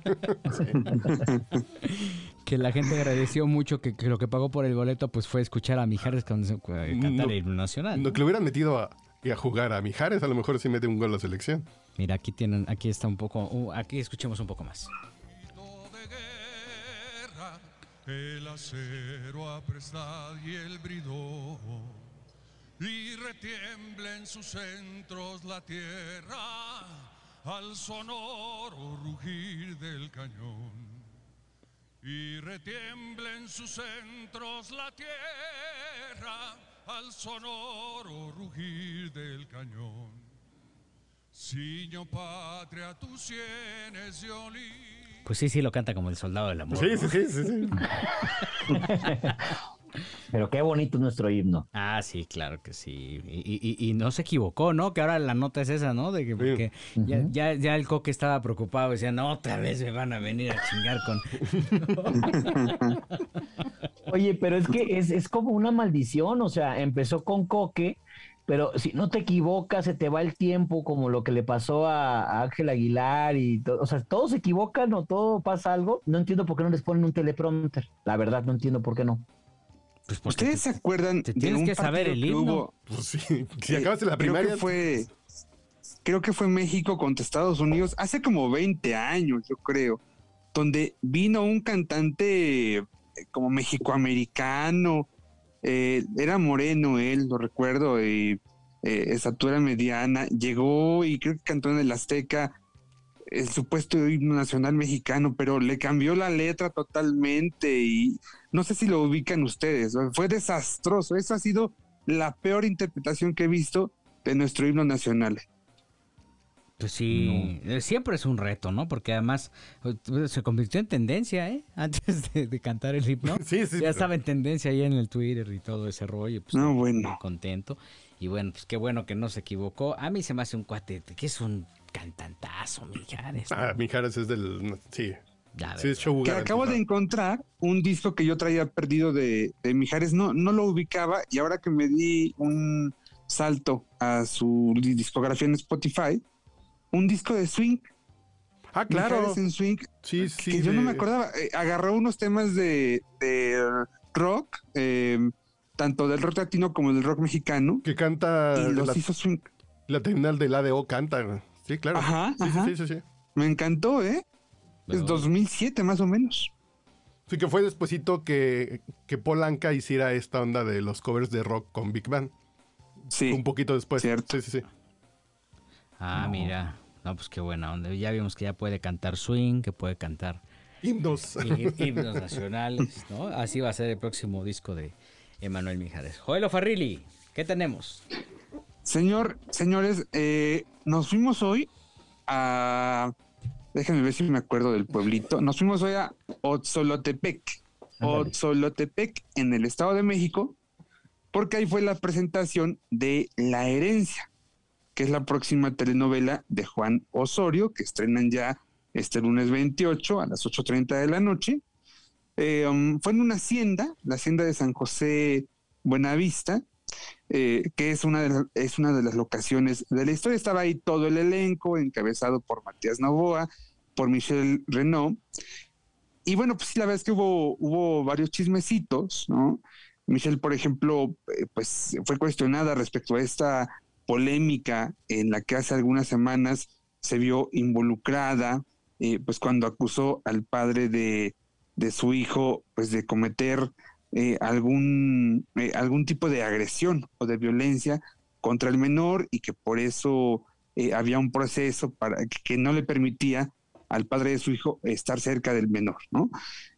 que la gente agradeció mucho que, que lo que pagó por el boleto pues fue escuchar a Mijares can- cantar No. el himno nacional. No, que le hubieran metido a, a jugar a Mijares, a lo mejor sí mete un gol a la selección. Mira, aquí tienen, aquí está un poco, uh, aquí escuchemos un poco más. El acero aprestad y el bridón, y retiembla en sus centros la tierra al sonoro rugir del cañón. Y retiembla en sus centros la tierra al sonoro rugir del cañón. Siño patria, tus sienes de olí. Pues sí, sí lo canta como el soldado del amor. Sí, ¿no? sí, sí, sí, sí. Pero qué bonito es nuestro himno. Ah, sí, claro que sí. Y, y- y- no se equivocó, ¿no? Que ahora la nota es esa, ¿no? De que porque ya, ya, ya el coque estaba preocupado, decía, no, otra vez me van a venir a chingar con... Oye, pero es que es, es como una maldición, o sea, empezó con Coque, pero si no te equivocas, se te va el tiempo, como lo que le pasó a, a Ángel Aguilar y todo, o sea, todos se equivocan o todo pasa algo. No entiendo por qué no les ponen un teleprompter. La verdad, no entiendo por qué no. Pues ¿Ustedes se acuerdan te de tienes un que saber el que hubo? Pues sí. Si Eh, acabaste la creo que primaria. fue, creo que fue México contra Estados Unidos hace como 20 años, yo creo, donde vino un cantante eh, como mexicoamericano, eh, era moreno él, lo recuerdo, y eh, estatura mediana, llegó y creo que cantó en el Azteca el supuesto himno nacional mexicano, pero le cambió la letra totalmente y no sé si lo ubican ustedes, fue desastroso, esa ha sido la peor interpretación que he visto de nuestro himno nacional. Pues sí, eh, siempre es un reto, ¿no? Porque además eh, se convirtió en tendencia, ¿eh? Antes de, de cantar el himno. Sí, sí. ya estaba en tendencia ahí en el Twitter y todo ese rollo. Pues, No, muy bueno. contento. Y bueno, pues qué bueno que no se equivocó. A mí se me hace un cuate que es un cantantazo, Mijares. ¿no? Ah, Mijares es del. Sí. Sí, es Que acabo de encontrar un disco que yo traía perdido de, de Mijares, no, no lo ubicaba y ahora que me di un salto a su di- discografía en Spotify, un disco de swing, Ah, claro. En swing, Sí, sí. que yo no me acordaba, Eh, agarró unos temas de, de rock, eh, tanto del rock latino como del rock mexicano, Que canta. y los La, hizo swing. la terminal del ADO canta. Sí, claro. Ajá, Sí, sí, ajá. sí, sí, sí. Me encantó, ¿eh? Es Pero- 2007 más o menos. Sí, que fue despuesito que, que Polanca hiciera esta onda de los covers de rock con Big Band. Sí. un poquito después. Cierto. Sí, sí, sí. Ah, mira. No, pues qué buena onda. Ya vimos que ya puede cantar swing, que puede cantar Himnos. hi- himnos nacionales, ¿no? Así va a ser el próximo disco de Emanuel Mijares. Joelo Farrilli, ¿qué tenemos? Señor, señores, eh, nos fuimos hoy a. Déjenme ver si me acuerdo del pueblito. Nos fuimos hoy a Otzolotepec. Ándale. Otzolotepec, en el Estado de México, porque ahí fue la presentación de La Herencia, que es la próxima telenovela de Juan Osorio, que estrenan ya este lunes 28 a las 8.30 de la noche. Eh, um, fue en una hacienda, la hacienda de San José Buenavista, eh, que es una, de es una de las locaciones de la historia. Estaba ahí todo el elenco, encabezado por Matías Novoa, por Michelle Renault. Y bueno, pues sí, la verdad es que hubo, hubo varios chismecitos, ¿no? Michelle, por ejemplo, eh, pues fue cuestionada respecto a esta polémica en la que hace algunas semanas se vio involucrada, eh, pues cuando acusó al padre de, de su hijo, pues de cometer eh, algún, eh, algún tipo de agresión o de violencia contra el menor y que por eso había un proceso para que, no le permitía al padre de su hijo estar cerca del menor, ¿no?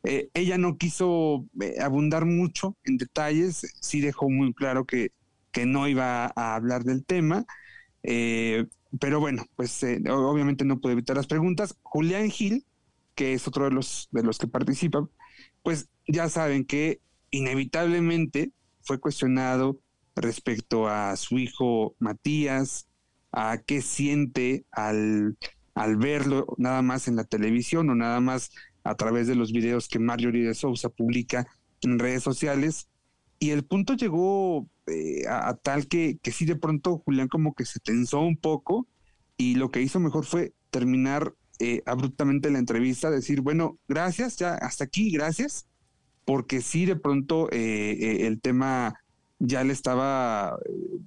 Ella no quiso abundar mucho en detalles, sí dejó muy claro que, que no iba a hablar del tema, eh, pero bueno, pues eh, obviamente no puede evitar las preguntas. Julián Gil, que es otro de los, de los que participa, pues ya saben que inevitablemente fue cuestionado respecto a su hijo Matías, a qué siente al, al verlo nada más en la televisión o nada más a través de los videos que Marjorie de Sousa publica en redes sociales. Y el punto llegó eh, a, tal que, que sí de pronto Julián como que se tensó un poco y lo que hizo mejor fue terminar eh, abruptamente la entrevista, decir, bueno, gracias, ya hasta aquí, gracias, porque sí de pronto eh, eh, el tema ya le estaba,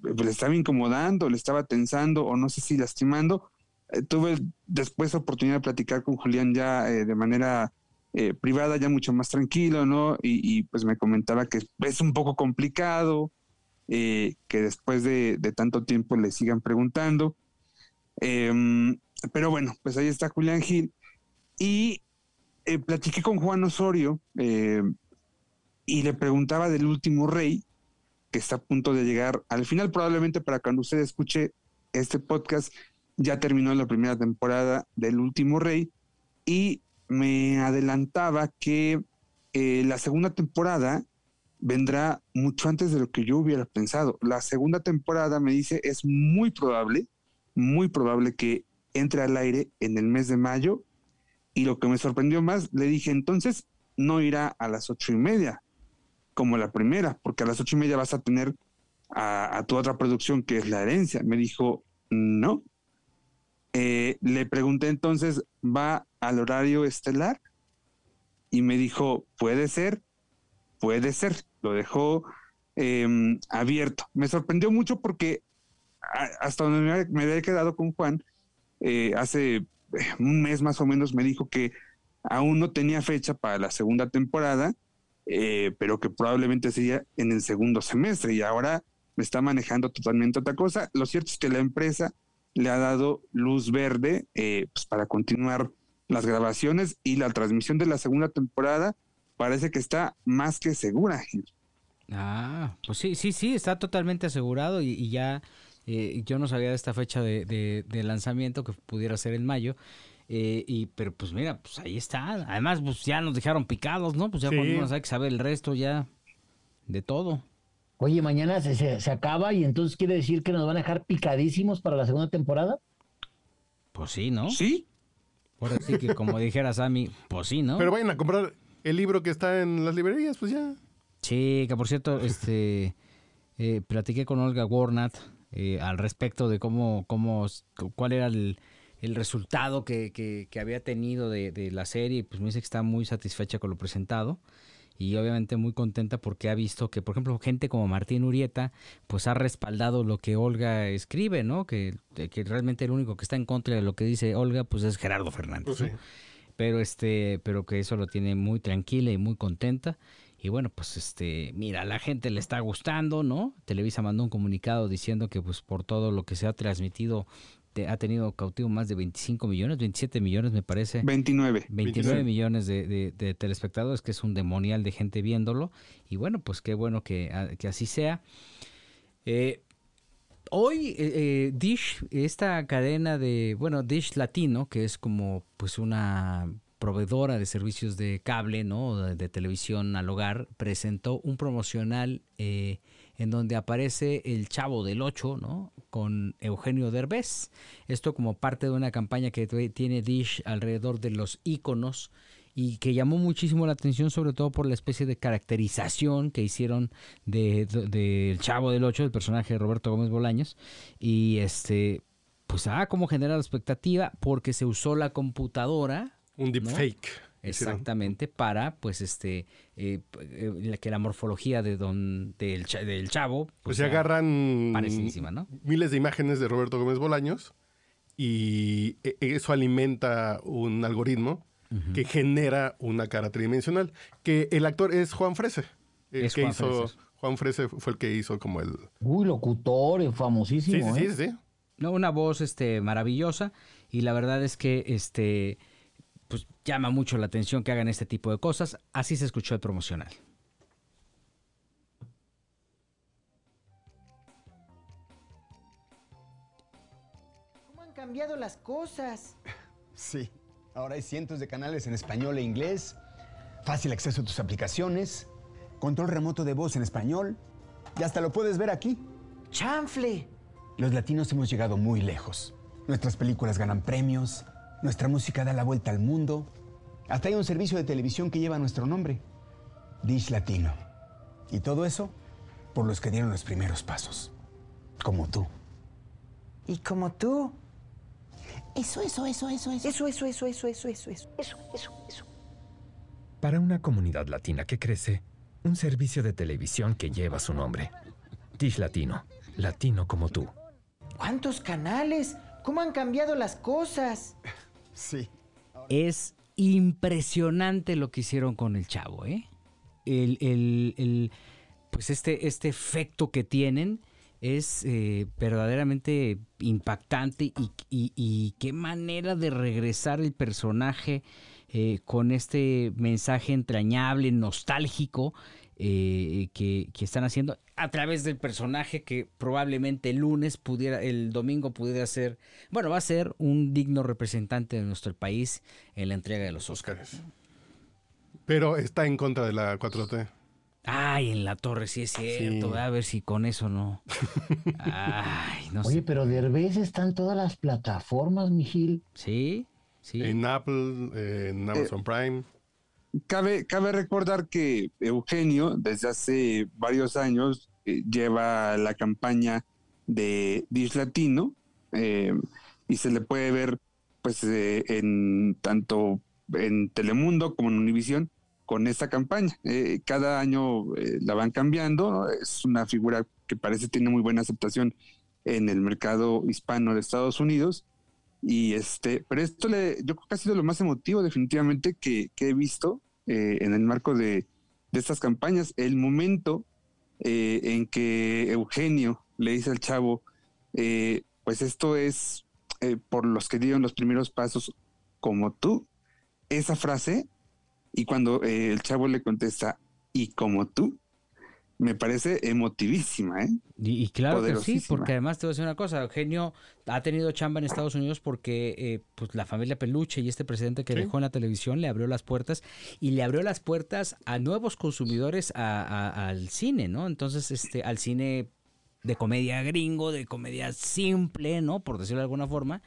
le estaba incomodando, le estaba tensando o no sé si lastimando. Tuve después oportunidad de platicar con Julián ya de manera privada, ya mucho más tranquilo, ¿no? Y, pues me comentaba que es un poco complicado, eh, que después de, tanto tiempo le sigan preguntando. Em, pero bueno, pues ahí está Julián Gil. Y eh, platiqué con Juan Osorio eh, y le preguntaba del último rey, que está a punto de llegar al final, probablemente para cuando usted escuche este podcast, ya terminó la primera temporada del último rey y me adelantaba que eh, la segunda temporada vendrá mucho antes de lo que yo hubiera pensado. La segunda temporada, me dice, es muy probable, muy probable que entre al aire en el mes de mayo. Y lo que me sorprendió más, le dije, entonces no irá a las ocho y media, como la primera, porque a las ocho y media vas a tener a, tu otra producción que es La Herencia. Me dijo, no. Eh, le pregunté entonces, ¿va al horario estelar? Y me dijo, puede ser, puede ser. Lo dejó eh, abierto. Me sorprendió mucho porque hasta donde me, me había quedado con Juan, eh, hace eh, un mes más o menos me dijo que aún no tenía fecha para la segunda temporada, eh, pero que probablemente sería en el segundo semestre y ahora me está manejando totalmente otra cosa. Lo cierto es que la empresa le ha dado luz verde eh, pues para continuar las grabaciones y la transmisión de la segunda temporada parece que está más que segura. Ah, pues sí, sí, sí, está totalmente asegurado y, y ya eh, yo no sabía de esta fecha de, de- de lanzamiento que pudiera ser en mayo. eh, y pero pues mira, pues ahí está. Además, pues ya nos dejaron picados, ¿no? Pues ya Sí. hay que saber el resto ya de todo. Oye, mañana se, se, se acaba y entonces quiere decir que nos van a dejar picadísimos para la segunda temporada. Pues sí, ¿no? Sí, Ahora sí que como dijera Sammy, pues sí, ¿no? Pero vayan a comprar el libro que está en las librerías, pues ya. Sí, que por cierto, este, eh, platiqué con Olga Warnat eh, al respecto de cómo, cómo, cuál era el, el resultado que, que, que había tenido de, de la serie. y Pues me dice que está muy satisfecha con lo presentado y obviamente muy contenta porque ha visto que, por ejemplo, gente como Martín Urieta, pues ha respaldado lo que Olga escribe, ¿no? Que, que realmente el único que está en contra de lo que dice Olga, pues es Gerardo Fernández. Pues sí. ¿no? Pero este pero que eso lo tiene muy tranquila y muy contenta Y bueno, pues este, mira, la gente le está gustando, ¿no? Televisa mandó un comunicado diciendo que pues por todo lo que se ha transmitido te- ha tenido cautivo más de 25 millones, 27 millones me parece. 29. 29 millones de, de- de telespectadores, que es un demonial de gente viéndolo. Y bueno, pues qué bueno que, a- que así sea. Eh, hoy eh, eh, Dish, esta cadena de, bueno, Dish Latino, que es como pues una proveedora de servicios de cable, ¿no? De, televisión al hogar, presentó un promocional eh, en donde aparece el Chavo del 8, ¿no? Con Eugenio Derbez. Esto como parte de una campaña que tiene Dish alrededor de los íconos y que llamó muchísimo la atención sobre todo por la especie de caracterización que hicieron de, de- del Chavo del 8, el personaje de Roberto Gómez Bolaños y este pues ah, cómo generar expectativa porque se usó la computadora Un deepfake. hicieron. Exactamente, para pues este eh, eh, la- que la morfología de don del, del chavo Pues se sea agarran parecidísima, ¿no? miles de imágenes de Roberto Gómez Bolaños y e- eso alimenta un algoritmo que genera una cara tridimensional. Que el actor es Juan Frese. El Es que Juan hizo, Frese. Juan Frese fue el que hizo como el... Uy, locutor, eh, Sí, famosísimo. sí, ¿eh? sí, sí. No, una voz este maravillosa y la verdad es que este pues llama mucho la atención que hagan este tipo de cosas. Así se escuchó el promocional. ¿Cómo han cambiado las cosas? Sí, ahora hay cientos de canales en español e inglés, fácil acceso a tus aplicaciones, control remoto de voz en español y hasta lo puedes ver aquí. ¡Chanfle! Los latinos hemos llegado muy lejos. Nuestras películas ganan premios, nuestra música da la vuelta al mundo. Hasta hay un servicio de televisión que lleva nuestro nombre, Dish Latino. Y todo eso por los que dieron los primeros pasos, como tú. Y como tú. Eso, eso, eso, eso, eso. Eso, eso, eso, eso, eso, eso, eso. Eso, eso, eso. Para una comunidad latina que crece, un servicio de televisión que lleva su nombre. Dish Latino, latino como tú. ¿Cuántos canales? ¿Cómo han cambiado las cosas? Sí. Es impresionante lo que hicieron con el chavo, ¿eh? El, el- el- pues este, este efecto que tienen es eh, verdaderamente impactante y, y- qué manera de regresar el personaje eh, con este mensaje entrañable, nostálgico eh, que, que están haciendo a través del personaje que probablemente el lunes pudiera, el domingo pudiera ser, bueno, va a ser un digno representante de nuestro país en la entrega de los Oscars. Pero está en contra de la 4T. Ay, en la torre, sí es cierto. Sí. A ver si con eso no. Ay, no Oye, sé. pero Derbez está en todas las plataformas, Mijil. Sí, sí. En Apple, eh, en Amazon Prime. Cabe, cabe recordar que Eugenio, desde hace varios años, eh, lleva la campaña de Dish Latino eh, y se le puede ver pues eh, en tanto en Telemundo como en Univisión con esta campaña. Eh, cada año eh, la van cambiando, es una figura que parece tiene muy buena aceptación en el mercado hispano de Estados Unidos. Y este, pero esto le, yo creo que ha sido lo más emotivo definitivamente que, he visto eh, en el marco de, estas campañas. El momento en que Eugenio le dice al chavo, pues esto es por los que dieron los primeros pasos como tú. Esa frase, y cuando eh, el chavo le contesta, y como tú, me parece emotivísima, ¿eh? Y, y claro que sí, porque además te voy a decir una cosa, Eugenio ha tenido chamba en Estados Unidos porque eh, pues la familia Peluche y este presidente que Sí. dejó en la televisión le abrió las puertas y le abrió las puertas a nuevos consumidores a- a- al cine, ¿no? Entonces, este, al cine de comedia gringo, de comedia simple, ¿no? Por decirlo de alguna forma.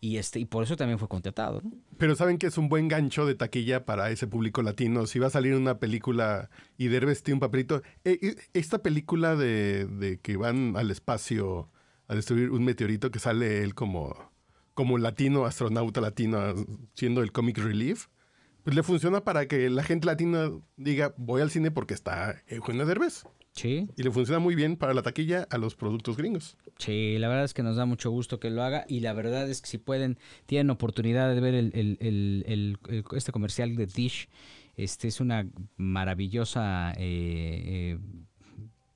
Y este, y por eso también fue contratado. Pero saben que es un buen gancho de taquilla para ese público latino. Si va a salir una película y Derbez tiene un papelito. eh, eh, esta película de, de que van al espacio a destruir un meteorito que sale él como, como latino, astronauta latino, siendo el comic relief, pues le funciona para que la gente latina diga, voy al cine porque está Eugenio Derbez. Sí. Y le funciona muy bien para la taquilla a los productos gringos. Sí, la verdad es que nos da mucho gusto que lo haga y la verdad es que si pueden, tienen oportunidad de ver el, el- el- el- el- este comercial de Dish, este es una maravillosa eh, eh,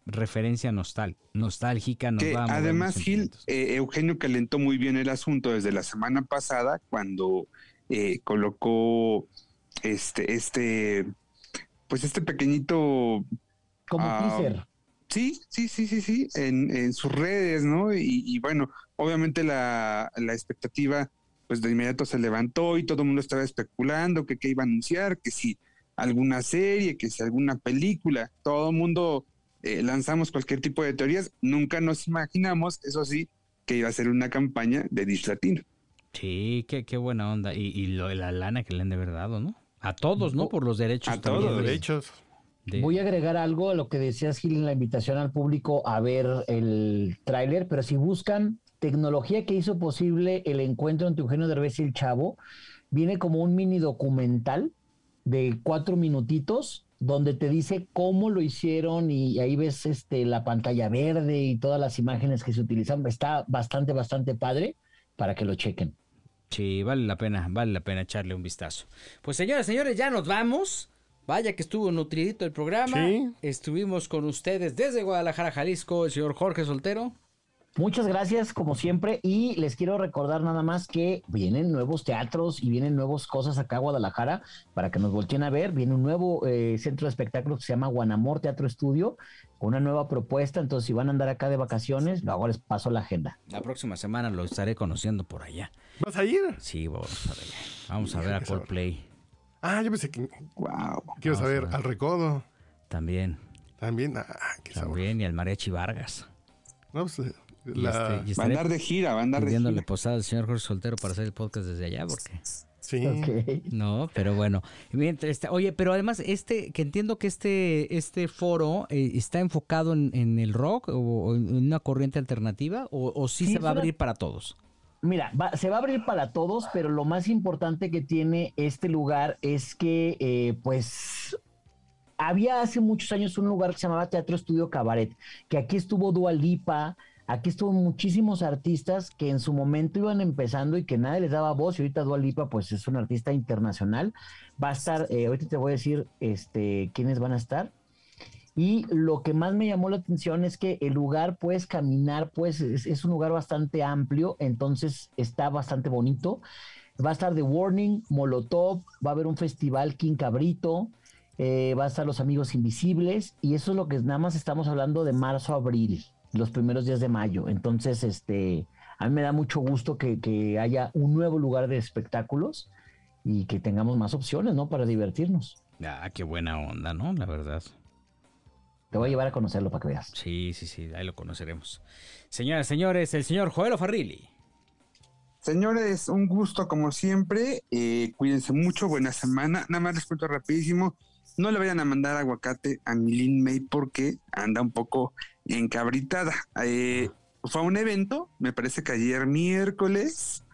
referencia nostal nostálgica. Nos Que va a mover además, Gil, eh, Eugenio calentó muy bien el asunto desde la semana pasada cuando eh, colocó este, este, pues este pequeñito Como teaser. Sí, sí, sí, sí, sí, en, en sus redes, ¿no? Y, y bueno, obviamente la, la expectativa, pues de inmediato se levantó y todo el mundo estaba especulando que qué iba a anunciar, que si alguna serie, que si alguna película, todo el mundo eh, lanzamos cualquier tipo de teorías, nunca nos imaginamos, eso sí, que iba a ser una campaña de Dish Latino. Sí, qué, qué buena onda. Y, y lo la lana que le han de verdad dado, ¿no? A todos, ¿no? Por los derechos. A también todos. de- Derechos. De- Voy a agregar algo a lo que decías, Gil, en la invitación al público a ver el tráiler, pero si buscan tecnología que hizo posible el encuentro entre Eugenio Derbez y el Chavo, viene como un mini documental de cuatro minutitos donde te dice cómo lo hicieron y ahí ves este, la pantalla verde y todas las imágenes que se utilizan. Está bastante, bastante padre para que lo chequen. Sí, vale la pena, vale la pena echarle un vistazo. Pues señores, señores, ya nos vamos. Vaya que estuvo nutridito el programa. Sí. Estuvimos con ustedes desde Guadalajara, Jalisco, el señor Jorge Soltero. Muchas gracias, como siempre, y les quiero recordar nada más que vienen nuevos teatros y vienen nuevas cosas acá a Guadalajara para que nos volteen a ver. Viene un nuevo eh, centro de espectáculos que se llama Guanamor Teatro Estudio, con una nueva propuesta. Entonces, si van a andar acá de vacaciones, luego les paso la agenda. La próxima semana lo estaré conociendo por allá. ¿Vas a ir? Sí, vamos para allá. Vamos a ver a. Coldplay Ah, yo pensé que Wow. quiero saber al recodo. también. También, ah, qué sabor. También y al Mariachi Vargas. No, pues, eh, Y, la- este, y Va a andar de gira, va a andar de pidiéndole gira. posada al señor Jorge Soltero para hacer el podcast desde allá, porque... Sí. Ok. No, pero bueno. Mientras este- oye, pero además, este, que entiendo que este, este foro eh, está enfocado en, en el rock o, o en una corriente alternativa, o, o sí, Sí, se va a abrir para todos. Mira, va- se va a abrir para todos, pero lo más importante que tiene este lugar es que, eh, pues, había hace muchos años un lugar que se llamaba Teatro Estudio Cabaret, que aquí estuvo Dua Lipa, aquí estuvo muchísimos artistas que en su momento iban empezando y que nadie les daba voz, y ahorita Dua Lipa, pues, es un artista internacional. Va a estar, eh, ahorita te voy a decir, este, quiénes van a estar. Y lo que más me llamó la atención es que el lugar, puedes caminar, pues es, es un lugar bastante amplio, entonces está bastante bonito. Va a estar The Warning, Molotov, va a haber un festival King Cabrito, eh, va a estar Los Amigos Invisibles, y eso es lo que nada más estamos hablando de marzo a abril, los primeros días de mayo. Entonces, este, a mí me da mucho gusto que, que haya un nuevo lugar de espectáculos y que tengamos más opciones, ¿no? Para divertirnos. Ah, qué buena onda, ¿no? La verdad. Te voy a llevar a conocerlo para que veas. Sí, sí, sí, ahí lo conoceremos. Señoras, señores, el señor Joel Farrilli. Señores, un gusto como siempre. eh, cuídense mucho, buena semana. Nada más les cuento rapidísimo. No le vayan a mandar aguacate a Milin May porque anda un poco encabritada. Eh, fue a un evento, me parece que ayer miércoles,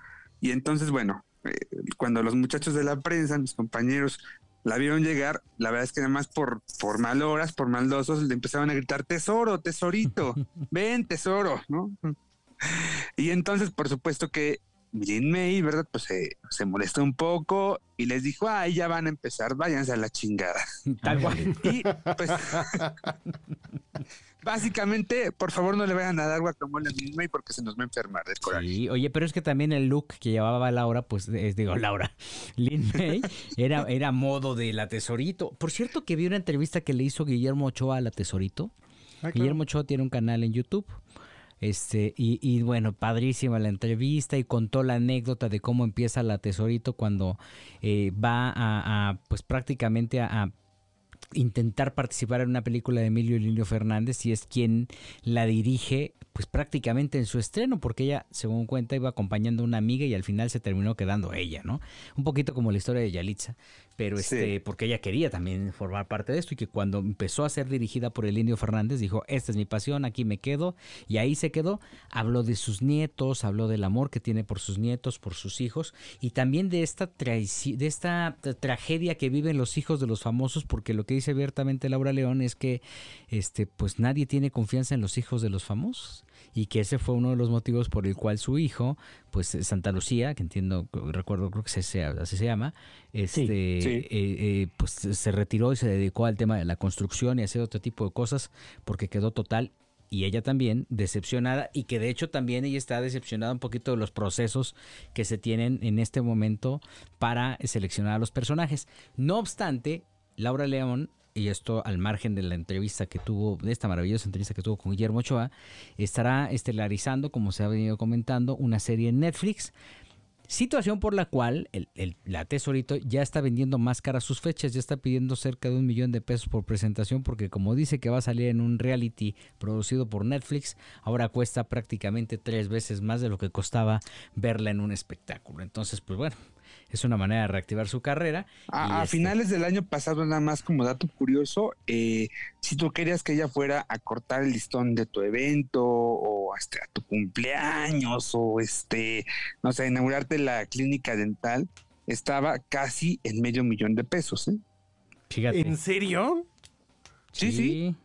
y entonces, bueno, eh, cuando los muchachos de la prensa, mis compañeros, la vieron llegar, la verdad es que nada más por, por mal horas, por maldosos, le empezaban a gritar, tesoro, tesorito, ven, tesoro, ¿no? Y entonces, por supuesto que Millen May, ¿verdad? Pues se, se molestó un poco y les dijo, ay, ya van a empezar, váyanse a la chingada. Tal cual. Y pues, básicamente, por favor no le vayan a dar guacamole a Millen May porque se nos va a enfermar del coraje. Sí, oye, pero es que también el look que llevaba Laura, pues, es, digo, Laura, Lin May, era, era modo de la tesorito. Por cierto que vi una entrevista que le hizo Guillermo Ochoa a la tesorito. Ah, claro. Guillermo Ochoa tiene un canal en YouTube. Este, y, y bueno, padrísima la entrevista y contó la anécdota de cómo empieza la tesorito cuando eh, va a, pues prácticamente a intentar participar en una película de Emilio Lilio Fernández y es quien la dirige pues prácticamente en su estreno porque ella según cuenta iba acompañando a una amiga y al final se terminó quedando ella, ¿no? Un poquito como la historia de Yalitza, pero Sí. este porque ella quería también formar parte de esto y que cuando empezó a ser dirigida por el Indio Fernández dijo, "Esta es mi pasión, aquí me quedo" y ahí se quedó. Habló de sus nietos, habló del amor que tiene por sus nietos, por sus hijos y también de esta de esta tra- tragedia que viven los hijos de los famosos porque lo que dice abiertamente Laura León es que este, pues nadie tiene confianza en los hijos de los famosos y que ese fue uno de los motivos por el cual su hijo, pues Santa Lucía, que entiendo, recuerdo, creo que se, se- así se llama, este, sí. eh, eh, pues se retiró y se dedicó al tema de la construcción y hacer otro tipo de cosas porque quedó total y ella también decepcionada y que de hecho también ella está decepcionada un poquito de los procesos que se tienen en este momento para seleccionar a los personajes. No obstante, Laura León, y esto al margen de la entrevista que tuvo, de esta maravillosa entrevista que tuvo con Guillermo Ochoa, estará estelarizando, como se ha venido comentando, una serie en Netflix. Situación por la cual el, el- la Tesorito ya está vendiendo más caras sus fechas, ya está pidiendo cerca de un millón de pesos por presentación, porque como dice que va a salir en un reality producido por Netflix, ahora cuesta prácticamente tres veces más de lo que costaba verla en un espectáculo. Entonces, pues bueno, es una manera de reactivar su carrera. A, a este- finales del año pasado, nada más como dato curioso, eh, si tú querías que ella fuera a cortar el listón de tu evento o hasta tu cumpleaños o este, no sé, inaugurarte la clínica dental, estaba casi en medio millón de pesos. ¿eh? Fíjate. ¿En serio? Sí, sí.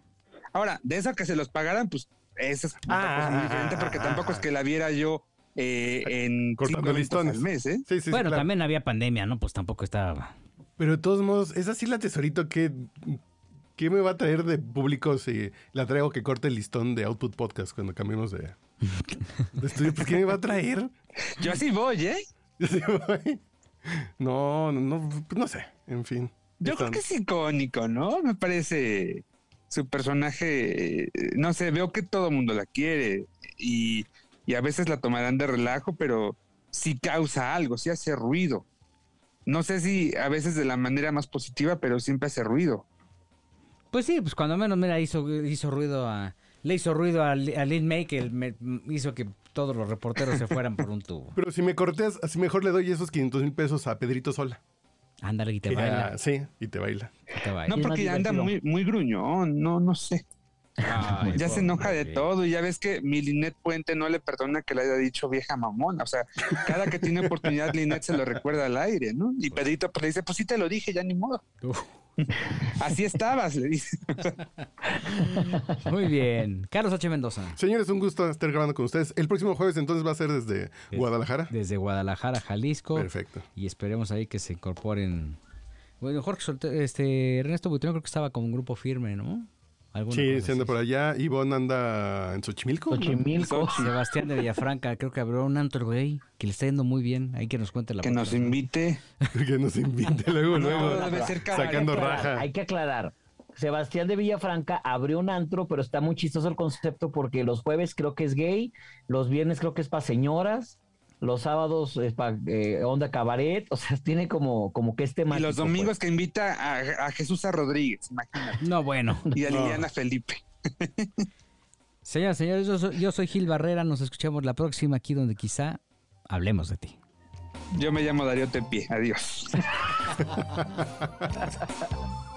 Ahora, de eso a que se los pagaran, pues esa es otra Ah, cosa muy ah, diferente ah, porque ah, tampoco es ah. que la viera yo eh, en Cortando listones. al mes, ¿eh? Sí, sí, sí, bueno, claro. también había pandemia, ¿no? Pues tampoco estaba... Pero de todos modos, es así la tesorito que... ¿Qué me va a traer de público si la traigo que corte el listón de Output Podcast cuando cambiemos de, de estudio? Pues, ¿qué me va a traer? Yo así voy, ¿eh? Yo sí voy. No, no, no, pues no sé. En fin. Yo creo que es icónico, ¿no? Me parece su personaje, eh, no sé, veo que todo el mundo la quiere y, y a veces la tomarán de relajo, pero sí causa algo, sí hace ruido. No sé si a veces de la manera más positiva, pero siempre hace ruido. Pues sí, pues cuando menos, mira, hizo, hizo ruido a... Le hizo ruido a, a Lin May que me- hizo que todos los reporteros se fueran por un tubo. Pero si me corteas, así mejor le doy esos 500 mil pesos a Pedrito Sola. Ándale y te baila. ya- sí, y te baila. te baila. No, porque anda muy, muy gruñón, no, no sé. Ay, ya se enoja de todo y ya ves que mi Linet Puente no le perdona que le haya dicho vieja mamona. O sea, cada que tiene oportunidad Linet se lo recuerda al aire, ¿no? Y Pedrito pues, le dice, pues sí te lo dije, ya ni modo. Así estabas, le dice. Muy bien. Carlos H. Mendoza. Señores, un gusto estar grabando con ustedes. El próximo jueves entonces va a ser desde Guadalajara. Desde Guadalajara, Jalisco. Perfecto. Y esperemos ahí que se incorporen. Bueno, Jorge este Ernesto Buitrón creo que estaba con un grupo firme, ¿no? Alguna Sí, se anda por allá. Ivonne anda en Xochimilco. ¿no? Sebastián de Villafranca, creo que abrió un antro gay que le está yendo muy bien. Ahí que nos cuente la Que nos invite. que nos invite luego, No, luego. debe ser sacando raja. Hay que aclarar. Sebastián de Villafranca abrió un antro, pero está muy chistoso el concepto porque los jueves creo que es gay, los viernes creo que es para señoras, los sábados es para onda cabaret, o sea, tiene como, como que este Y los domingos que invita a, a Jesús a Rodríguez, imagínate. No, bueno. Y a No. Liliana Felipe. Señoras, señores, yo soy, yo soy Gil Barrera. Nos escuchamos la próxima aquí donde quizá hablemos de ti. Yo me llamo Darío Tepié. Adiós.